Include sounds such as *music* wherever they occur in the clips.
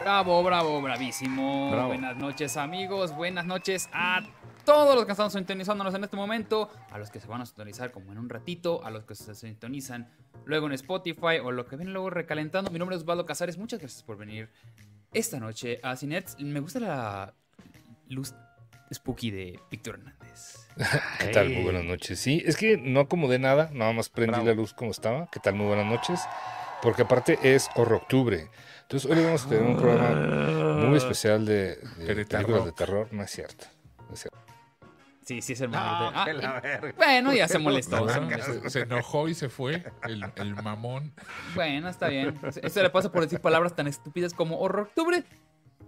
Bravo, bravo, bravísimo. Bravo. Buenas noches, amigos. Buenas noches a todos los que están sintonizándonos en este momento, a los que se van a sintonizar como en un ratito, a los que se sintonizan luego en Spotify o lo que ven luego recalentando. Mi nombre es Osvaldo Casares. Muchas gracias por venir esta noche a Cinets. Me gusta la luz spooky de Víctor Hernández. *laughs* ¿Qué tal? Muy buenas noches. Sí, es que no acomodé nada, nada más prendí Bravo. la luz como estaba. ¿Qué tal? Muy buenas noches. Porque aparte es horror octubre. Entonces hoy vamos a tener un programa muy especial de, de De terror. películas de terror. No es cierto. No es cierto. Sí, sí, es el No, momento. Ah, que la verga. bueno, ya se molestó. verdad, se, se enojó y se fue el, el mamón. Bueno, está bien. Eso le pasa por decir palabras tan estúpidas como horror octubre.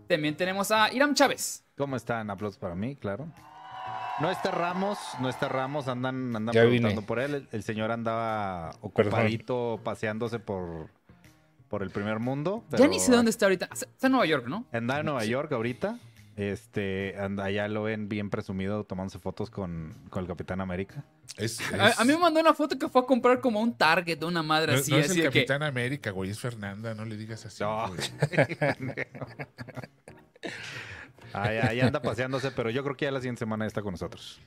También tenemos a Iram Chávez. ¿Cómo están? Aplausos para mí, claro. No está Ramos, no está Ramos, andan, andan Ya preguntando vine. por él. El, el señor andaba ocupadito paseándose por, por el primer mundo. Ya ni sé dónde está ahorita. Está en Nueva York, ¿no? Anda en Nueva York ahorita. Este, anda, allá lo ven bien presumido tomándose fotos con, con el Capitán América. Es, A, es- a mí me mandó una foto que fue a comprar como un Target de una madre no, así. no es así el que, Capitán América, güey, es Fernanda, no le digas así. No. *laughs* *laughs* Ahí, ahí anda paseándose, pero yo creo que ya la siguiente semana está con nosotros.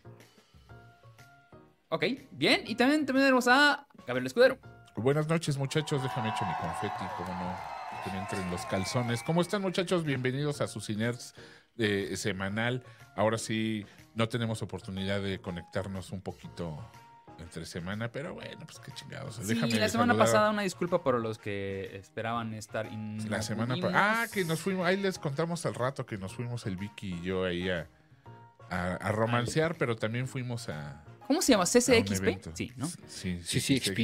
Ok, bien. Y también, también tenemos a Gabriel Escudero. Buenas noches, muchachos. Déjame echo mi confeti, como no, que me entren los calzones. ¿Cómo están, muchachos? Bienvenidos a su Ciners eh, semanal. Ahora sí, no tenemos oportunidad de conectarnos un poquito entre semana, pero bueno, pues qué chingados. Sí, Déjame la semana saludar- pasada una disculpa por los que esperaban estar. La semana pasada. Ah, que nos fuimos. Ahí les contamos al rato que nos fuimos el Vicky y yo ahí a, a, a romancear, pero también fuimos a. ¿Cómo se llama? ¿CCXP? Sí, ¿no? Sí, Sí, sí, XP.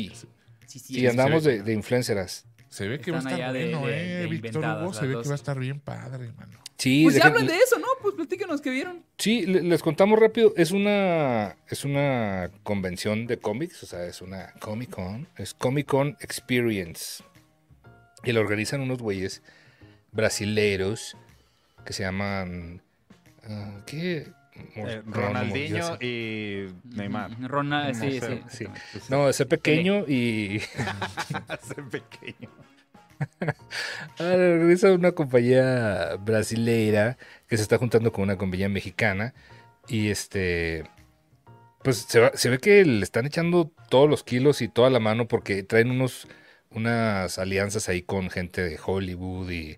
Sí, sí. Andamos sí. de, de influenceras. Se ve que va a estar bueno, de- eh, de Víctor Hugo. Se ve dos. que va a estar bien padre, mano. Sí, Pues ya hablan de eso, ¿no? Pues platícanos que vieron. Sí, le- les contamos rápido. Es una, es una convención de cómics, o sea, es una Comic Con. Es Comic Con Experience. Y la organizan unos güeyes brasileiros que se llaman. ah, ¿Qué? Eh, Ronaldinho y Neymar. Ronald, No sí, sé, sí. sí. No, ese pequeño y. *laughs* Hace pequeño. *laughs* Ah, organiza una compañía brasileira que se está juntando con una compañía mexicana y este pues se, va- se ve que le están echando todos los kilos y toda la mano porque traen unos unas alianzas ahí con gente de Hollywood y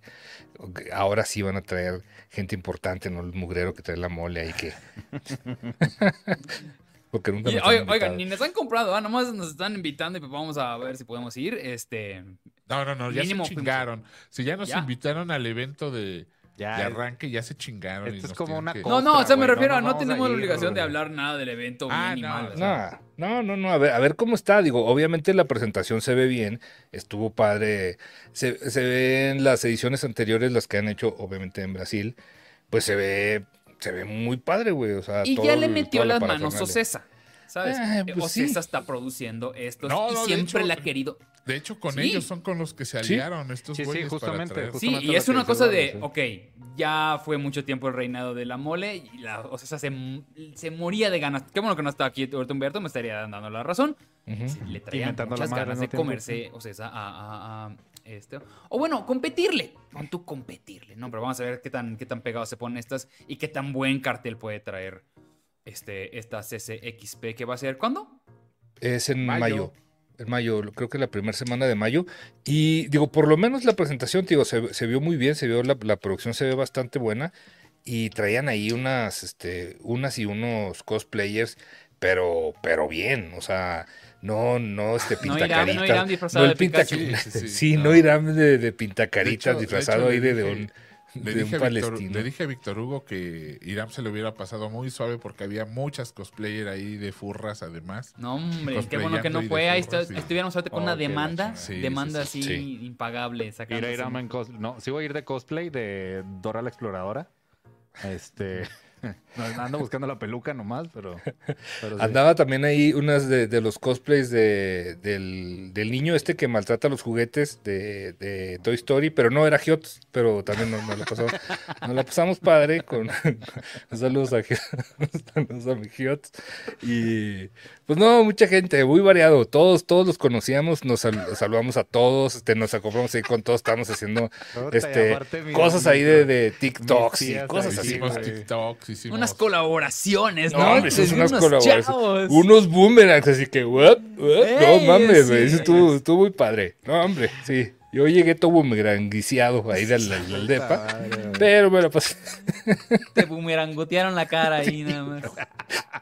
ahora sí van a traer gente importante, no el mugrero que trae la mole ahí que *laughs* porque nunca Y, nos han oigan, ni nos han comprado, ah, nomás nos están invitando y pues vamos a ver si podemos ir. Este, No, no, no, ya Mínimo se chingaron. Si ya nos Ya. invitaron al evento de, Ya, de arranque, ya se chingaron. y Esto es como una que- cosa. no, no, o sea, me güey, no refiero a no a tenemos la obligación de hablar nada del evento Ah, bien ni no, mal. o sea. No, no, a ver, a ver cómo está. Digo, obviamente la presentación se ve bien, estuvo padre. Se, se ven las ediciones anteriores, las que han hecho, obviamente en Brasil, pues se ve, se ve muy padre, güey. O sea, Y todo ya le metió las manos. Ocesa. ¿Sabes? Ah, pues Ocesa sí. está produciendo estos No, y siempre hecho- la ha querido. De hecho, con Sí. ellos son con los que se Sí. aliaron estos Sí, sí, güeyes para justamente, Sí, Justamente y es una cosa de, ok, ya fue mucho tiempo el reinado de la mole y la Ocesa se, se moría de ganas. Qué bueno que no está aquí ahorita Humberto, me estaría dando la razón. Le traían muchas madre ganas de comerse Ocesa a, a- a este. O bueno, competirle. Pon tú competirle, ¿no? Pero vamos a ver qué tan, qué tan pegados se ponen estas y qué tan buen cartel puede traer este, esta CCXP que va a ser. ¿Cuándo? Es en Mayo. mayo. En mayo, creo que la primera semana de mayo. Y digo, por lo menos la presentación, digo, se, se vio muy bien, se vio la, la producción se ve bastante buena. Y traían ahí unas, este, unas y unos cosplayers, pero, pero bien, o sea, no, no este *laughs* No irán, pintacaritas. no irán disfrazado el de Pikachu. pinta- Sí, sí, *laughs* sí. Sí, no, No. irán de, de pintacaritas disfrazado ahí de, de un, Le dije, a Víctor, palestino. le dije a Víctor Hugo que Irán se lo hubiera pasado muy suave porque había muchas cosplayer ahí de furras además. No, hombre, qué bueno que no fue. Ahí sí. estuviéramos ahorita con Oh, una demanda. Sí, demanda sí, así sí. impagable. Ir a Irama en cos- No, sí voy a ir de cosplay de Dora la Exploradora. Este. *laughs* *laughs* Ando buscando la peluca nomás, pero. pero sí. Andaba también ahí unas de, de los cosplays de, del, del niño este que maltrata los juguetes de, de Toy Story, pero no era Hiots, pero también nos, nos la pasamos, nos la pasamos padre con *laughs* saludos a, *laughs* saludos a mi Hiots. Y pues no, mucha gente, muy variado, todos, todos los conocíamos, nos sal- saludamos a todos, este, nos acoplamos ahí con todos, estábamos haciendo este, aparte, cosas ahí de, TikToks y cosas ahí, así. TikToks, hicimos... Unas colaboraciones, No, ¿no? Entre unas unos colaboraciones. chavos. Unos boomerangs, así que, what? No mames, sí. güey. Eso estuvo, estuvo muy padre. No, hombre, sí. Yo llegué todo boomeranguiciado ahí del, del, del depa. Pero me la pasé. Te bumerangotearon la cara ahí nada más.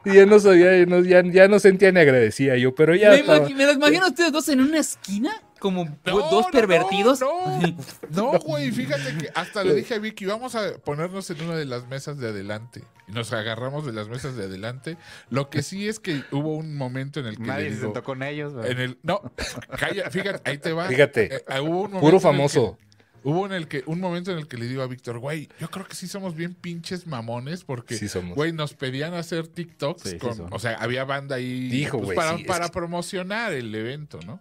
Y ya no sabía, ya no, ya, ya no sentía ni agradecía yo, pero ya me, estaba- me los imagino a ustedes dos en una esquina, como No, dos no, pervertidos. No, no, *laughs* no, güey, fíjate que hasta le dije a Vicky, vamos a ponernos en una de las mesas de adelante. Y nos agarramos de las mesas de adelante. Lo que sí es que hubo un momento en el que Nadie le se sentó con ellos, güey. en el, no, calla, fíjate, ahí te va. Fíjate, Eh, eh, hubo un momento puro en el famoso. que- hubo en el que, un momento en el que le digo a Víctor, güey, yo creo que sí somos bien pinches mamones porque, Sí somos. güey, nos pedían hacer TikToks Sí, con, o sea, había banda ahí Dijo, pues, güey, para, para que- promocionar el evento, ¿no?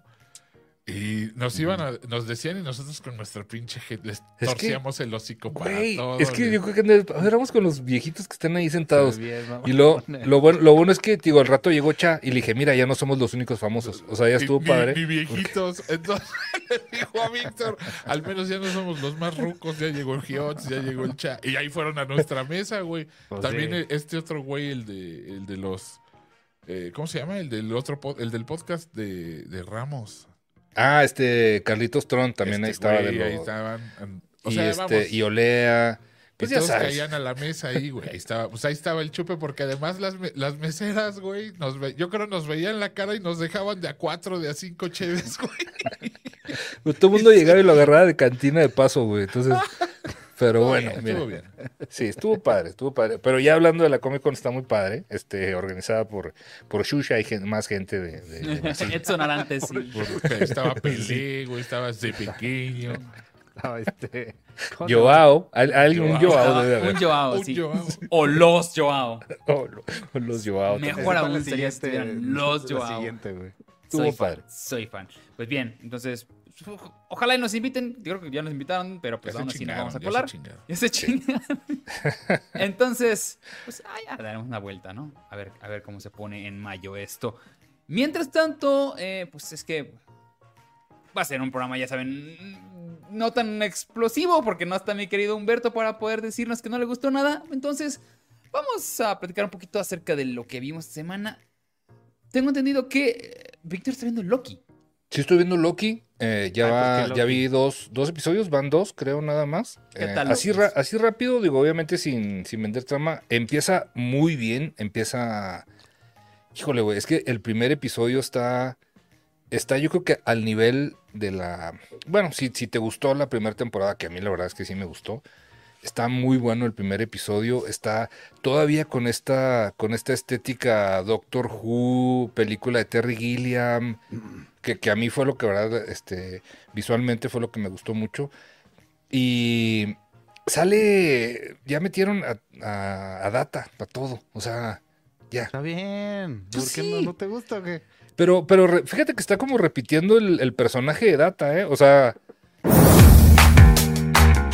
Y nos iban a, nos decían y nosotros con nuestra pinche gente les torcíamos el hocico para Güey, todo. es que yo creo que éramos con los viejitos que están ahí sentados. Bien. Y lo, lo, bueno, lo bueno es que, digo, al rato llegó Cha y le dije, mira, ya no somos los únicos famosos. O sea, ya estuvo padre. Ni viejitos. *laughs* Entonces le dijo a Víctor, al menos ya no somos los más rucos, ya llegó el Giots, ya llegó el Cha. Y ahí fueron a nuestra mesa, güey. Pues También sí. este otro güey, el de, el de los. eh, ¿Cómo se llama? El del otro el del podcast de, de Ramos. Ah, este, Carlitos Tron también ahí Este estaba. güey, de ahí estaban. an- O y, sea, este, vamos. y Olea. Pues y ya todos sabes. caían a la mesa ahí, güey. Ahí estaba, pues ahí estaba el chupe, porque además las, me- las meseras, güey, nos ve- yo creo nos veían la cara y nos dejaban de a cuatro, de a cinco cheves, *laughs* güey. Pues todo el mundo llegaba y lo agarraba de cantina de paso, güey. Entonces, *laughs* pero bueno, Estuvo mira. bien. Sí, estuvo padre, estuvo padre. Pero ya hablando de la Comic Con está muy padre, este, organizada por, por Shusha y gen- más gente de, de- de. *laughs* Edson Arantes, sí. Estaba Pelé, güey, estaba de pequeño. Estaba este. Joao, al- alguien, un Joao debe haber. Un Joao, Un sí. Joao. O los Joao. *laughs* Oh, lo- los Joao. Mejor aún sería si los la Joao. siguiente, güey. Estuvo soy fan, padre. soy fan. Pues bien, entonces, *laughs* ojalá y nos inviten. Yo creo que ya nos invitaron, pero pues aún así nos chingaron, vamos a ya se colar. chingaron. Ya se chingan. *laughs* Entonces, pues ah, ya daremos una vuelta, ¿no? A ver, a ver cómo se pone en mayo esto. Mientras tanto, eh, pues es que va a ser un programa, ya saben, no tan explosivo, porque no está mi querido Humberto para poder decirnos que no le gustó nada. Entonces, vamos a platicar un poquito acerca de lo que vimos esta semana. Tengo entendido que eh, Víctor está viendo Loki. Sí estoy viendo Loki, eh, ya, pues, ya vi dos, dos episodios, van dos, creo nada más. ¿Qué Eh, tal así, ra- así rápido, digo, obviamente sin, sin vender trama, empieza muy bien, empieza... Híjole, güey, es que el primer episodio está, está yo creo que al nivel de la... Bueno, si, si te gustó la primera temporada, que a mí la verdad es que sí me gustó, está muy bueno el primer episodio, está todavía con esta, con esta estética Doctor Who, película de Terry Gilliam, que, que a mí fue lo que, verdad, este, visualmente fue lo que me gustó mucho. Y sale, ya metieron a, a- a Data para todo, o sea, ya. Está bien. Pues ¿Por qué sí. no, no te gusta o qué? Pero, pero fíjate que está como repitiendo el, el personaje de Data, ¿eh? O sea,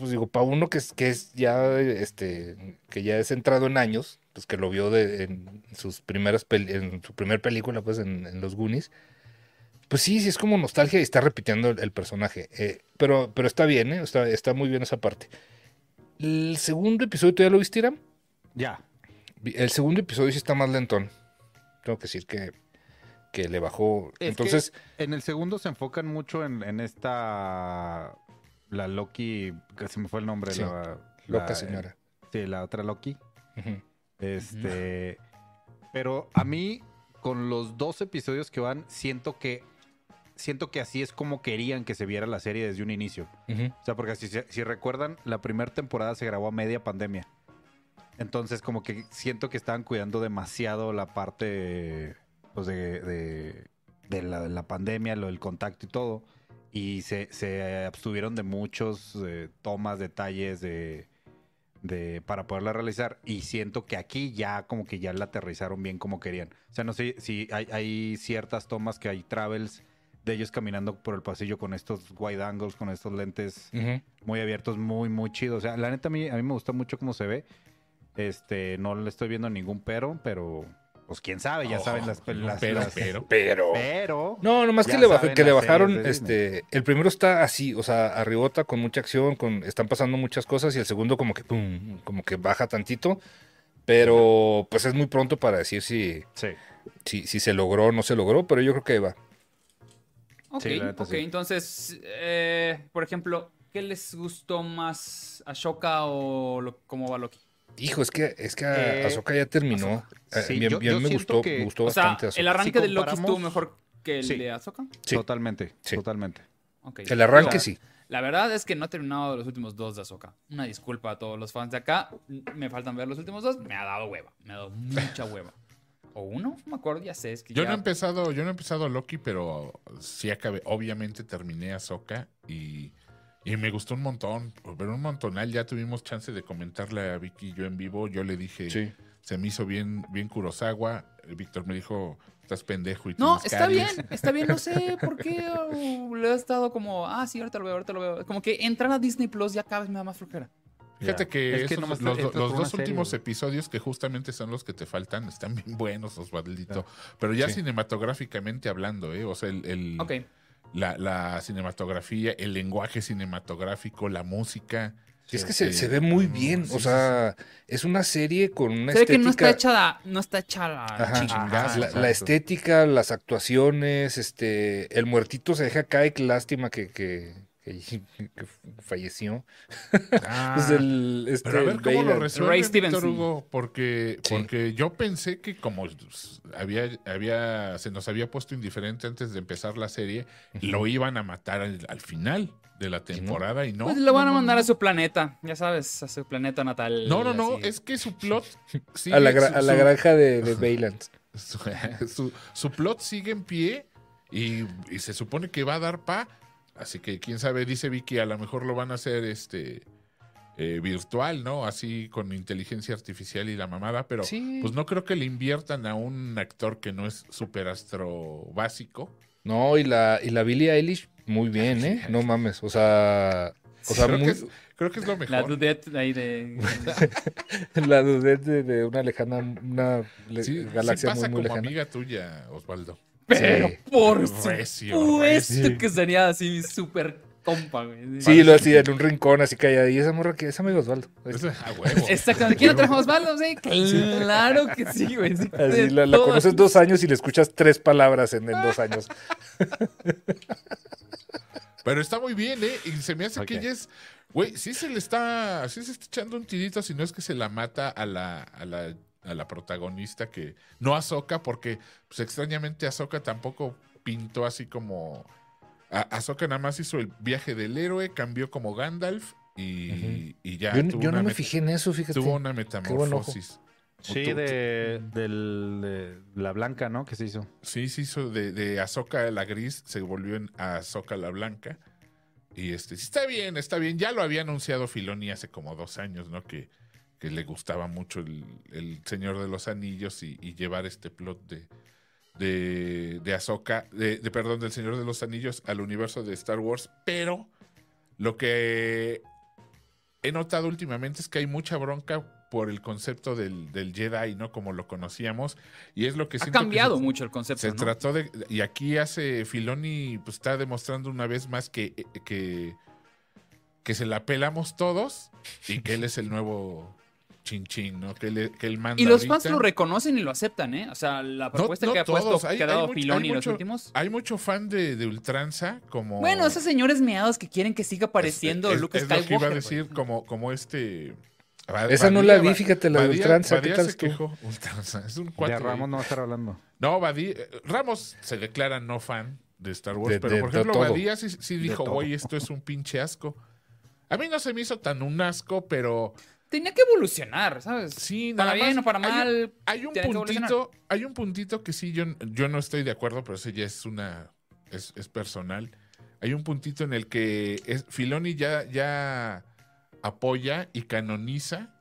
Pues, digo, para uno que es, que es ya, este, que ya es entrado en años, pues que lo vio de, en sus primeras, en su primer película, pues en, en los Goonies, pues sí, sí es como nostalgia y está repitiendo el, el personaje, eh, pero, pero está bien, ¿eh? Está, está muy bien esa parte. El segundo episodio, ¿tú ya lo viste, Iram? Ya. El segundo episodio sí está más lentón. Tengo que decir que, que le bajó. Es Entonces, en el segundo se enfocan mucho en, en esta. La Loki. Que se me fue el nombre. Sí, la, loca la- señora. Sí, la otra Loki. Este. Pero a mí, con los dos episodios que van, siento que siento que así es como querían que se viera la serie desde un inicio. O sea, porque si, si recuerdan, la primera temporada se grabó a media pandemia. Entonces, como que siento que estaban cuidando demasiado la parte pues, de, de- de la, de la pandemia, lo del contacto y todo. Y se, se abstuvieron de muchos eh, tomas, detalles de, de, para poderla realizar. Y siento que aquí ya como que ya la aterrizaron bien como querían. O sea, no sé si hay, hay ciertas tomas que hay travels de ellos caminando por el pasillo con estos wide angles, con estos lentes muy abiertos, muy, muy chidos. O sea, la neta a mí, a mí me gusta mucho cómo se ve. Este, no le estoy viendo ningún pero, pero pues quién sabe, ya Oh, saben las, no, las- pero, las- pero. Pero. pero No, nomás que le, baj- saben que le las bajaron, este, el primero está así, o sea, arribota con mucha acción, con, están pasando muchas cosas y el segundo como que, pum, como que baja tantito, pero pues es muy pronto para decir si, sí. si, si se logró o no se logró, pero yo creo que va. Ok, Sí, ok. sí. Entonces, eh, por ejemplo, ¿qué les gustó más? ¿Ashoka o lo- cómo va Loki? Hijo, es que, es que Eh, Ahsoka ya terminó. Eh, sí, bien, yo- bien yo me gustó, que- me gustó O sea, bastante Ahsoka. el arranque Si de Loki estuvo mejor que el Sí. de Ahsoka. Sí. Totalmente, Sí. totalmente. Ok. El arranque sí. La verdad es que no he terminado los últimos dos de Ahsoka. Una disculpa a todos los fans de acá. Me faltan ver los últimos dos. Me ha dado hueva. Me ha dado mucha hueva. ¿O uno? No me acuerdo, ya sé. Es que Yo ya- no he empezado, yo no he empezado Loki, pero sí acabé. Obviamente terminé Ahsoka y, y me gustó un montón. Pero un montonal. Ya tuvimos chance de comentarle a Vicky y yo en vivo. Yo le dije, Sí. se me hizo bien, bien Kurosawa. Víctor me dijo, estás pendejo y No, está caries". bien, está bien, no sé *laughs* por qué uh, le he estado como, ah, sí, ahorita lo veo, ahorita lo veo. Como que entrar a Disney Plus ya cada vez me da más flojera. Fíjate que, Es que los, dos serie, últimos güey. episodios que justamente son los que te faltan están bien buenos, Osvaldito. Pero ya Sí. cinematográficamente hablando, ¿eh? O sea, el, el- Ok. La, la cinematografía, el lenguaje cinematográfico, la música. Es que se, se ve muy bien, Sí, o sea, es una serie con una Se ve que estética... no está hecha la, no está hecha la Ajá, chingada. la, exacto. la estética, las actuaciones, este, el muertito se deja caer, qué lástima que, que, que- *laughs* que falleció. *laughs* Ah, Pues el, este, pero a ver cómo lo resuelve Ray Víctor. Hugo, porque, Sí. porque yo pensé que como había, había, se nos había puesto indiferente antes de empezar la serie, lo iban a matar al, al final de la temporada y no. Pues lo van a mandar a su planeta, ya sabes, a su planeta natal. No, no, no, así. es que su plot *laughs* sigue, a la, su- a la granja de, de Bayland. su, su- su plot sigue en pie y, y se supone que va a dar pa. Así que quién sabe, dice Vicky, a lo mejor lo van a hacer este eh, virtual, ¿no? Así con inteligencia artificial y la mamada, pero Sí. pues no creo que le inviertan a un actor que no es superastro básico. No, y la, y la Billie Eilish, muy bien, *laughs* ¿eh? No mames, o sea... O sea, creo, muy- que es, creo que es lo La mejor. dudette ahí de... *laughs* la dudé de, de una lejana, una le- Sí, sí galaxia pasa muy, muy como lejana. amiga tuya, Osvaldo. Pero Sí. por Recio, supuesto recio. que sería así mi super compa, güey. Sí, lo hacía en un rincón así callada. Y esa morra que es amigo Osvaldo. Es a huevo. Exactamente. ¿Quién lo trajo Osvaldo? *laughs* Sí, claro que sí, güey. sí, Así, de la, conoces dos años y le escuchas tres palabras en, en dos años. *laughs* Pero está muy bien, ¿eh? Y se me hace que ella es. Güey, sí se le está. Sí se está echando un tirito, si no es que se la mata a la, a la, a la protagonista que. No Ahsoka, porque pues extrañamente Ahsoka tampoco pintó así como. A Ahsoka nada más hizo el viaje del héroe, cambió como Gandalf y, y ya. yo tuvo yo una no me fijé en eso, fíjate. Tuvo una metamorfosis. Sí, de, del, de la blanca, ¿no? Que se hizo. Sí, se hizo de, de Ahsoka la gris, se volvió en Ahsoka la blanca. Y este, sí, está bien, está bien. Ya lo había anunciado Filoni hace como dos años, ¿no? Que, que le gustaba mucho el, el Señor de los Anillos y, y llevar este plot de, de, de Ahsoka, de, de, perdón, del Señor de los Anillos al universo de Star Wars. Pero lo que he notado últimamente es que hay mucha bronca por el concepto del, del Jedi, ¿no? Como lo conocíamos. Y es lo que Ha que cambiado se- mucho el concepto, se ¿no? trató de. Y aquí hace Filoni, pues está demostrando una vez más que, que, que se la pelamos todos y que él es el nuevo chin chin, ¿no? Que él, que él manda. Y los ahorita. fans lo reconocen y lo aceptan, ¿eh? O sea, la propuesta no que ha todos, puesto, hay- que ha dado mucho- Filoni hay en los mucho- últimos. Hay mucho fan de, de Ultranza, como. Bueno, esos señores meados que quieren que siga apareciendo es- Luke es lo que iba a decir, güey. como, como este. Esa no la vi, fíjate, la de Badía- Ultranza, ¿qué Badía tal se quejó. *laughs* Ultranza, es un cuate. Ya güey. Ramos no va a estar hablando. No, Badía, eh, Ramos se declara no fan de Star Wars, De- pero de- por ejemplo. Badía sí, sí dijo, güey, esto es un pinche asco. A mí no se me hizo tan un asco, pero Tenía que evolucionar, ¿sabes? sí, Para nada bien más o para hay un- mal. Hay un que evolucionar. puntito, hay un puntito que sí, yo, yo no estoy de acuerdo, pero eso ya es una, es, es personal. Hay un puntito en el que es, Filoni ya, ya apoya y canoniza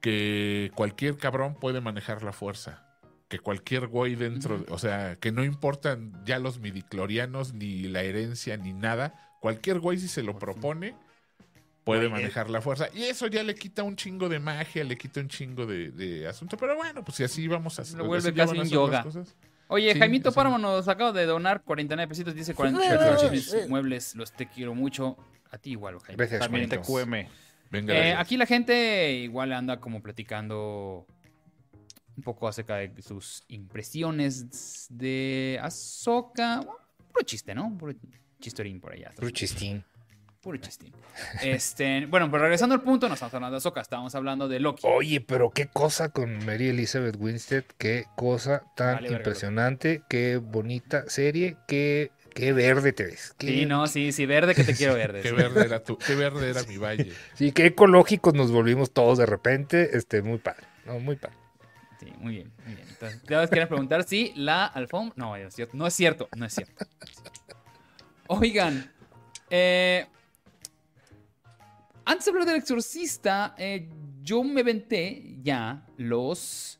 que cualquier cabrón puede manejar la fuerza. Que cualquier güey dentro, de- o sea, que no importan ya los midiclorianos, ni la herencia, ni nada. Cualquier güey, si se lo propone, puede manejar la fuerza. Y eso ya le quita un chingo de magia, le quita un chingo de, de asunto. Pero bueno, pues si así vamos a Lo vuelve casi un yoga. cosas. Oye, Sí, Jaimito. Páramo nos acaba de donar 49 pesitos. Dice 48 mis muebles. Los te quiero mucho. A ti igual, Jaime. Gracias, También Juanito. TQM. Venga, Eh, aquí la gente igual anda como platicando un poco acerca de sus impresiones de Ahsoka. Bueno, Puro chiste, ¿no? Puro chistorín por allá. Puro chistín. Puro chistín. Este, bueno, pero regresando al punto, no estamos hablando de Ahsoka, estábamos hablando de Loki. Oye, pero qué cosa con Mary Elizabeth Winstead, qué cosa tan Vale, verga, impresionante, qué bonita serie, qué, qué verde te ves. Qué, Sí, no, sí, sí, verde que te quiero verde. Qué sí. verde era tu, *laughs* qué verde era mi valle. Sí, qué ecológicos nos volvimos todos de repente, este, muy padre, no, muy padre. Sí, muy bien, muy bien. Entonces, ya les quería preguntar si la alfombra. No, es cierto, no es cierto, no es cierto. Oigan, eh, antes de hablar del exorcista, eh, yo me venté ya los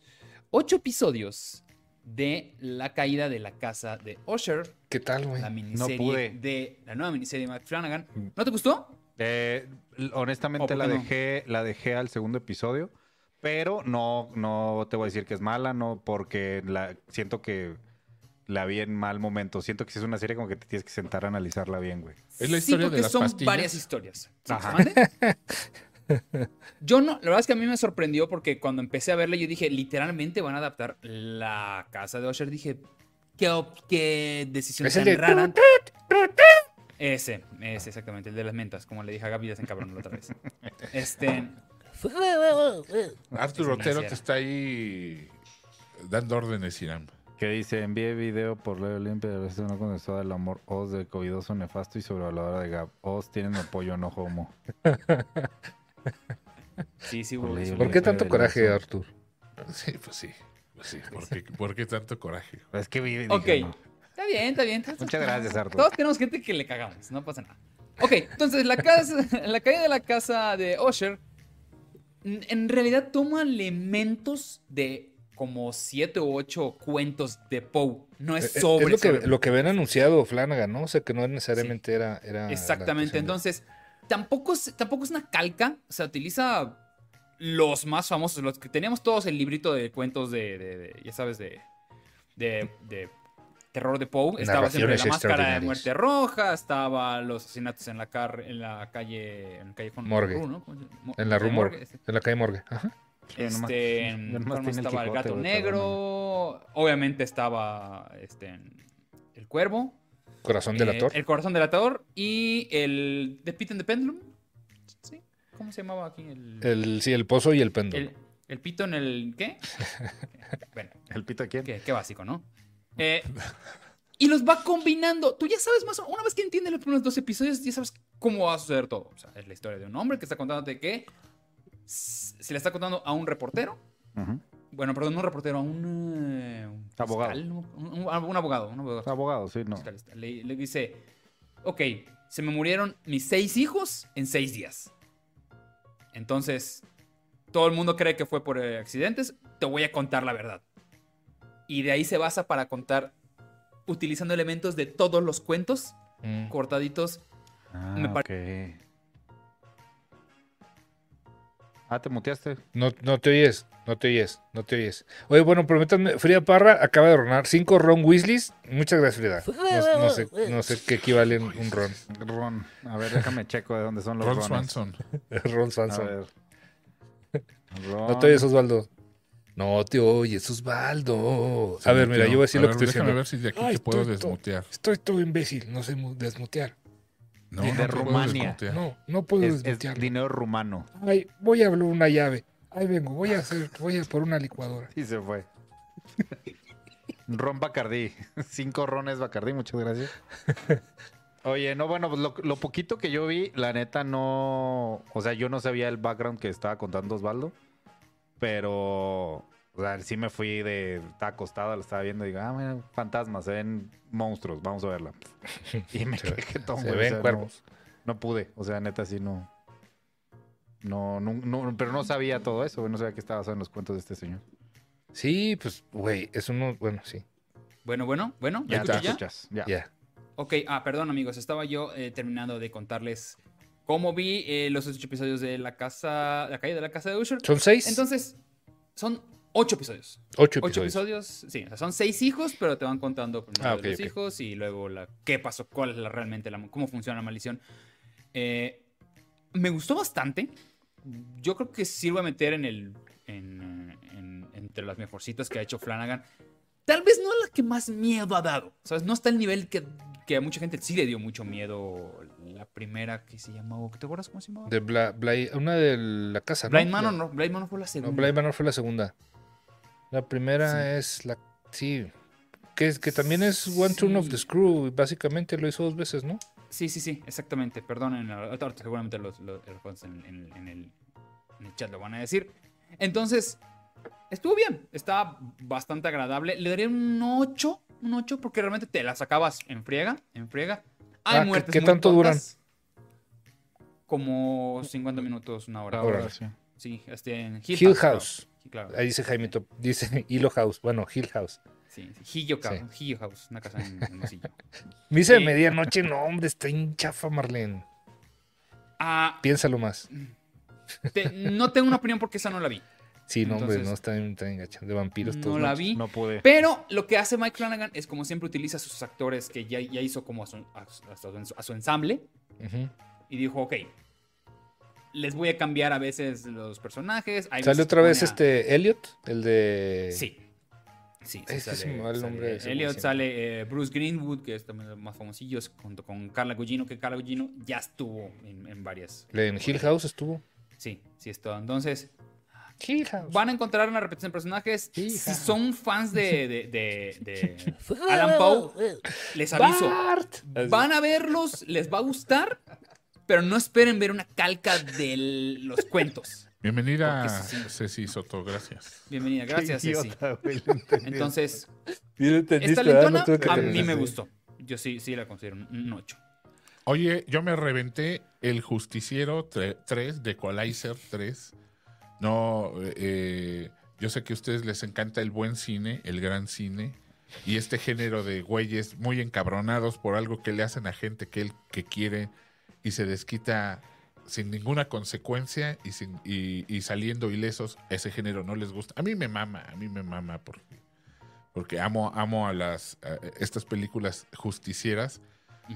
ocho episodios de la caída de la casa de Usher, ¿Qué tal, güey? la miniserie pude. de la nueva miniserie de Matt Flanagan. ¿No te gustó? Eh, l- ¿O honestamente la no? dejé, la dejé al segundo episodio, pero no, no te voy a decir que es mala, no, porque la siento que la vi en mal momento. Siento que si es una serie como que te tienes que sentar a analizarla bien, güey. Es la Sí, historia de porque las son pastillas. varias historias. ¿Sí? Ajá. *laughs* Yo no, la verdad es que a mí me sorprendió porque cuando empecé a verla yo dije, literalmente van a adaptar la casa de Usher. Dije, qué, qué decisión Es el tan de- rara. Ese, ese exactamente, el de las mentas, como le dije a Gaby, ya se encabronó la otra vez. *laughs* Este, Arturo Sí, Otero gracias. te está ahí dando órdenes, Irán. Que dice, envié video por Leo Limpia de veces no contestó del amor Oz de covidoso nefasto y sobrevalorada de Gab. Oz tienen apoyo, no homo. *laughs* sí, sí, ole. ¿Por qué tanto coraje, Artur? Sí, pues sí. Pues sí. ¿Por qué, por qué tanto coraje? Es que vi, dije, Ok, no. está bien, está bien. Muchas gracias, Arturo. Todos tenemos gente que le cagamos, no pasa nada. Ok, entonces la, casa, la caída de la casa de Usher n- en realidad toma elementos de como siete u ocho cuentos de Poe. No Eh, es eh, sobre. es lo que, sobre- lo que habían anunciado Flanagan, ¿no? O sea, que no necesariamente era, Exactamente. Entonces, tampoco es, tampoco es una calca. O sea, utiliza los más famosos, los que teníamos todos el librito de cuentos de, de- de- ya sabes, de, de, de terror de Poe. Estaba siempre la máscara de muerte roja, estaba los asesinatos en la, car en la calle, en el callejón Morgue. ¿no? En la Rumor, Morgue, este. en la calle Morgue. Ajá. Nomás- Este, nomás ¿cuál más tiene el estaba el gato negro. Obviamente estaba este, el cuervo. Corazón del Eh. El corazón del ator y el The Pit and the Pendulum. ¿Sí? ¿Cómo se llamaba aquí? El, El, sí, el pozo y el péndulo. el, el pito en el. ¿Qué? *laughs* bueno, ¿El pito a quién? qué, qué básico, ¿no? Eh, y los va combinando. Tú ya sabes más Una vez que entiendes los primeros dos episodios, ya sabes cómo va a suceder todo. O sea, es la historia de un hombre que está contándote que se le está contando a un reportero. Ujú. Bueno, perdón, no un reportero, a un. eh, un Abogado. fiscal, ¿no? Un, un- un abogado, un abogado. Abogado, sí, no. Fiscalista. Le, le dice, ok, se me murieron mis seis hijos en seis días. Entonces, todo el mundo cree que fue por eh, accidentes, te voy a contar la verdad. Y de ahí se basa para contar, utilizando elementos de todos los cuentos, Mm. cortaditos. Ah, Me ok. Ah, ¿te muteaste? No, no te oyes, no te oyes, no te oyes. Oye, bueno, prométanme, Frida Parra acaba de ronar cinco Ron Weasleys. Muchas gracias, Frida. No, no sé, no sé qué equivale un, un Ron. Ron. A ver, déjame checo de dónde son los Ron Rones. Swanson. *laughs* Ron A Swanson. ver. *laughs* No te oyes, Osvaldo. No te oyes, Osvaldo. A ver, mira, yo voy a decir A lo ver, que estoy Déjame diciendo. ver si de aquí Ay, te puedo estoy to- desmutear. Estoy todo imbécil, no sé mu- desmutear. No, de no Rumania. No, no puedo Es, es dinero rumano. Ay, voy a abrir una llave. Ahí vengo, voy a hacer, voy a por una licuadora. Y se fue. Ron Bacardí. *laughs* Cinco rones Bacardí, muchas gracias. Oye, no, bueno, pues lo, lo poquito que yo vi, la neta no. O sea, yo no sabía el background que estaba contando Osvaldo. Pero. O sea, sí me fui de. Estaba acostado, lo estaba viendo y digo, ah, mira, fantasmas, se ven monstruos, vamos a verla. *laughs* Y me quedé todo, Se o ven sea, cuervos. No, pude, o sea, neta, sí no. No, no, no, pero no sabía todo eso, no sabía que estaba basado en los cuentos de este señor. Sí, pues, güey, es uno, bueno, sí, Bueno, bueno, bueno. ¿Me Ya te escuchas ya? escuchas, ya. ya. Ok, ah, perdón amigos, estaba yo eh, terminando de contarles cómo vi eh, los ocho episodios de la casa, la calle de la casa de Usher. Son seis, Entonces, son ocho episodios. ocho Ocho episodios. episodios, sí, o sea, son seis hijos, pero te van contando primero Ah, los ok. hijos y luego la, qué pasó, cuál es la, realmente la, cómo funciona la maldición. Eh, me gustó bastante. Yo creo que voy a meter en el, en, en- entre las mejorcitas que ha hecho Flanagan. Tal vez no la que más miedo ha dado. ¿Sabes? No está al nivel que, que a mucha gente sí le dio mucho miedo. La primera que se llamó. ¿Te acuerdas cómo se llamaba? De Bla- Bla- una de la casa, ¿no? Blind Manor, no. Blind Manor fue la No, segunda. Blind Manor fue la segunda. La primera es la, sí, que, es, que también es One Turn of the. Screw, básicamente lo hizo dos veces, ¿no? Sí, sí, sí, exactamente. Perdonen, seguramente los, los- los en, en- en el, en el chat lo van a decir. Entonces, estuvo bien. Está bastante agradable. Le daría un 8, un 8, porque realmente te la sacabas en friega, en friega. Hay Ah, ¿qué- muertes qué muy tanto duran? Como 50 minutos, una hora. Ahora. Ahora sí. Sí, este, en Hill, Hill House. House. Claro. Ahí dice Jaime, Top- dice *laughs* Hilo House, bueno, Hill House. Sí, sí. Hill House, Hill House, una casa en Hermosillo. *laughs* Misa de Sí. medianoche, *laughs* no, hombre, está en chafa, Marlene. Ah, Piénsalo más. te- no tengo una opinión porque esa no la vi. Sí, no, hombre, no está en, está. De vampiros No todos la machos. vi. No pude. Pero lo que hace Mike Flanagan es como siempre utiliza a sus actores que ya, ya hizo como a su, a su- a su ensamble y dijo, ok, les voy a cambiar a veces los personajes. hay ¿Sale otra vez a- este Elliot? El de... Sí. Sí, sí Ese sale, el sale nombre Elliot, sale eh, Bruce Greenwood, que es también de los más famosillos, junto con Carla Gugino, que Carla Gugino ya estuvo en, en varias. En Hill House estuvo. Sí, sí estuvo. Entonces, Hill House. van a encontrar una repetición de personajes. Hija. Si son fans de, de, de- de *laughs* Alan Poe, les aviso. Bart. Van a verlos, les va a gustar, pero no esperen ver una calca de los cuentos. Bienvenida, sí. Ceci Soto, gracias. Bienvenida, gracias, Ceci. güey. Entonces, esta lentona No a mí me gustó. Yo sí, sí la considero un- un 8. Oye, yo me reventé el Justiciero 3 de Equalizer 3. No, eh, yo sé que a ustedes les encanta el buen cine, el gran cine, y este género de güeyes muy encabronados por algo que le hacen a gente que él que quiere y se desquita sin ninguna consecuencia y, sin, y, y saliendo ilesos, ese género no les gusta. A mí me mama, a mí me mama porque, porque amo, amo a las estas películas justicieras.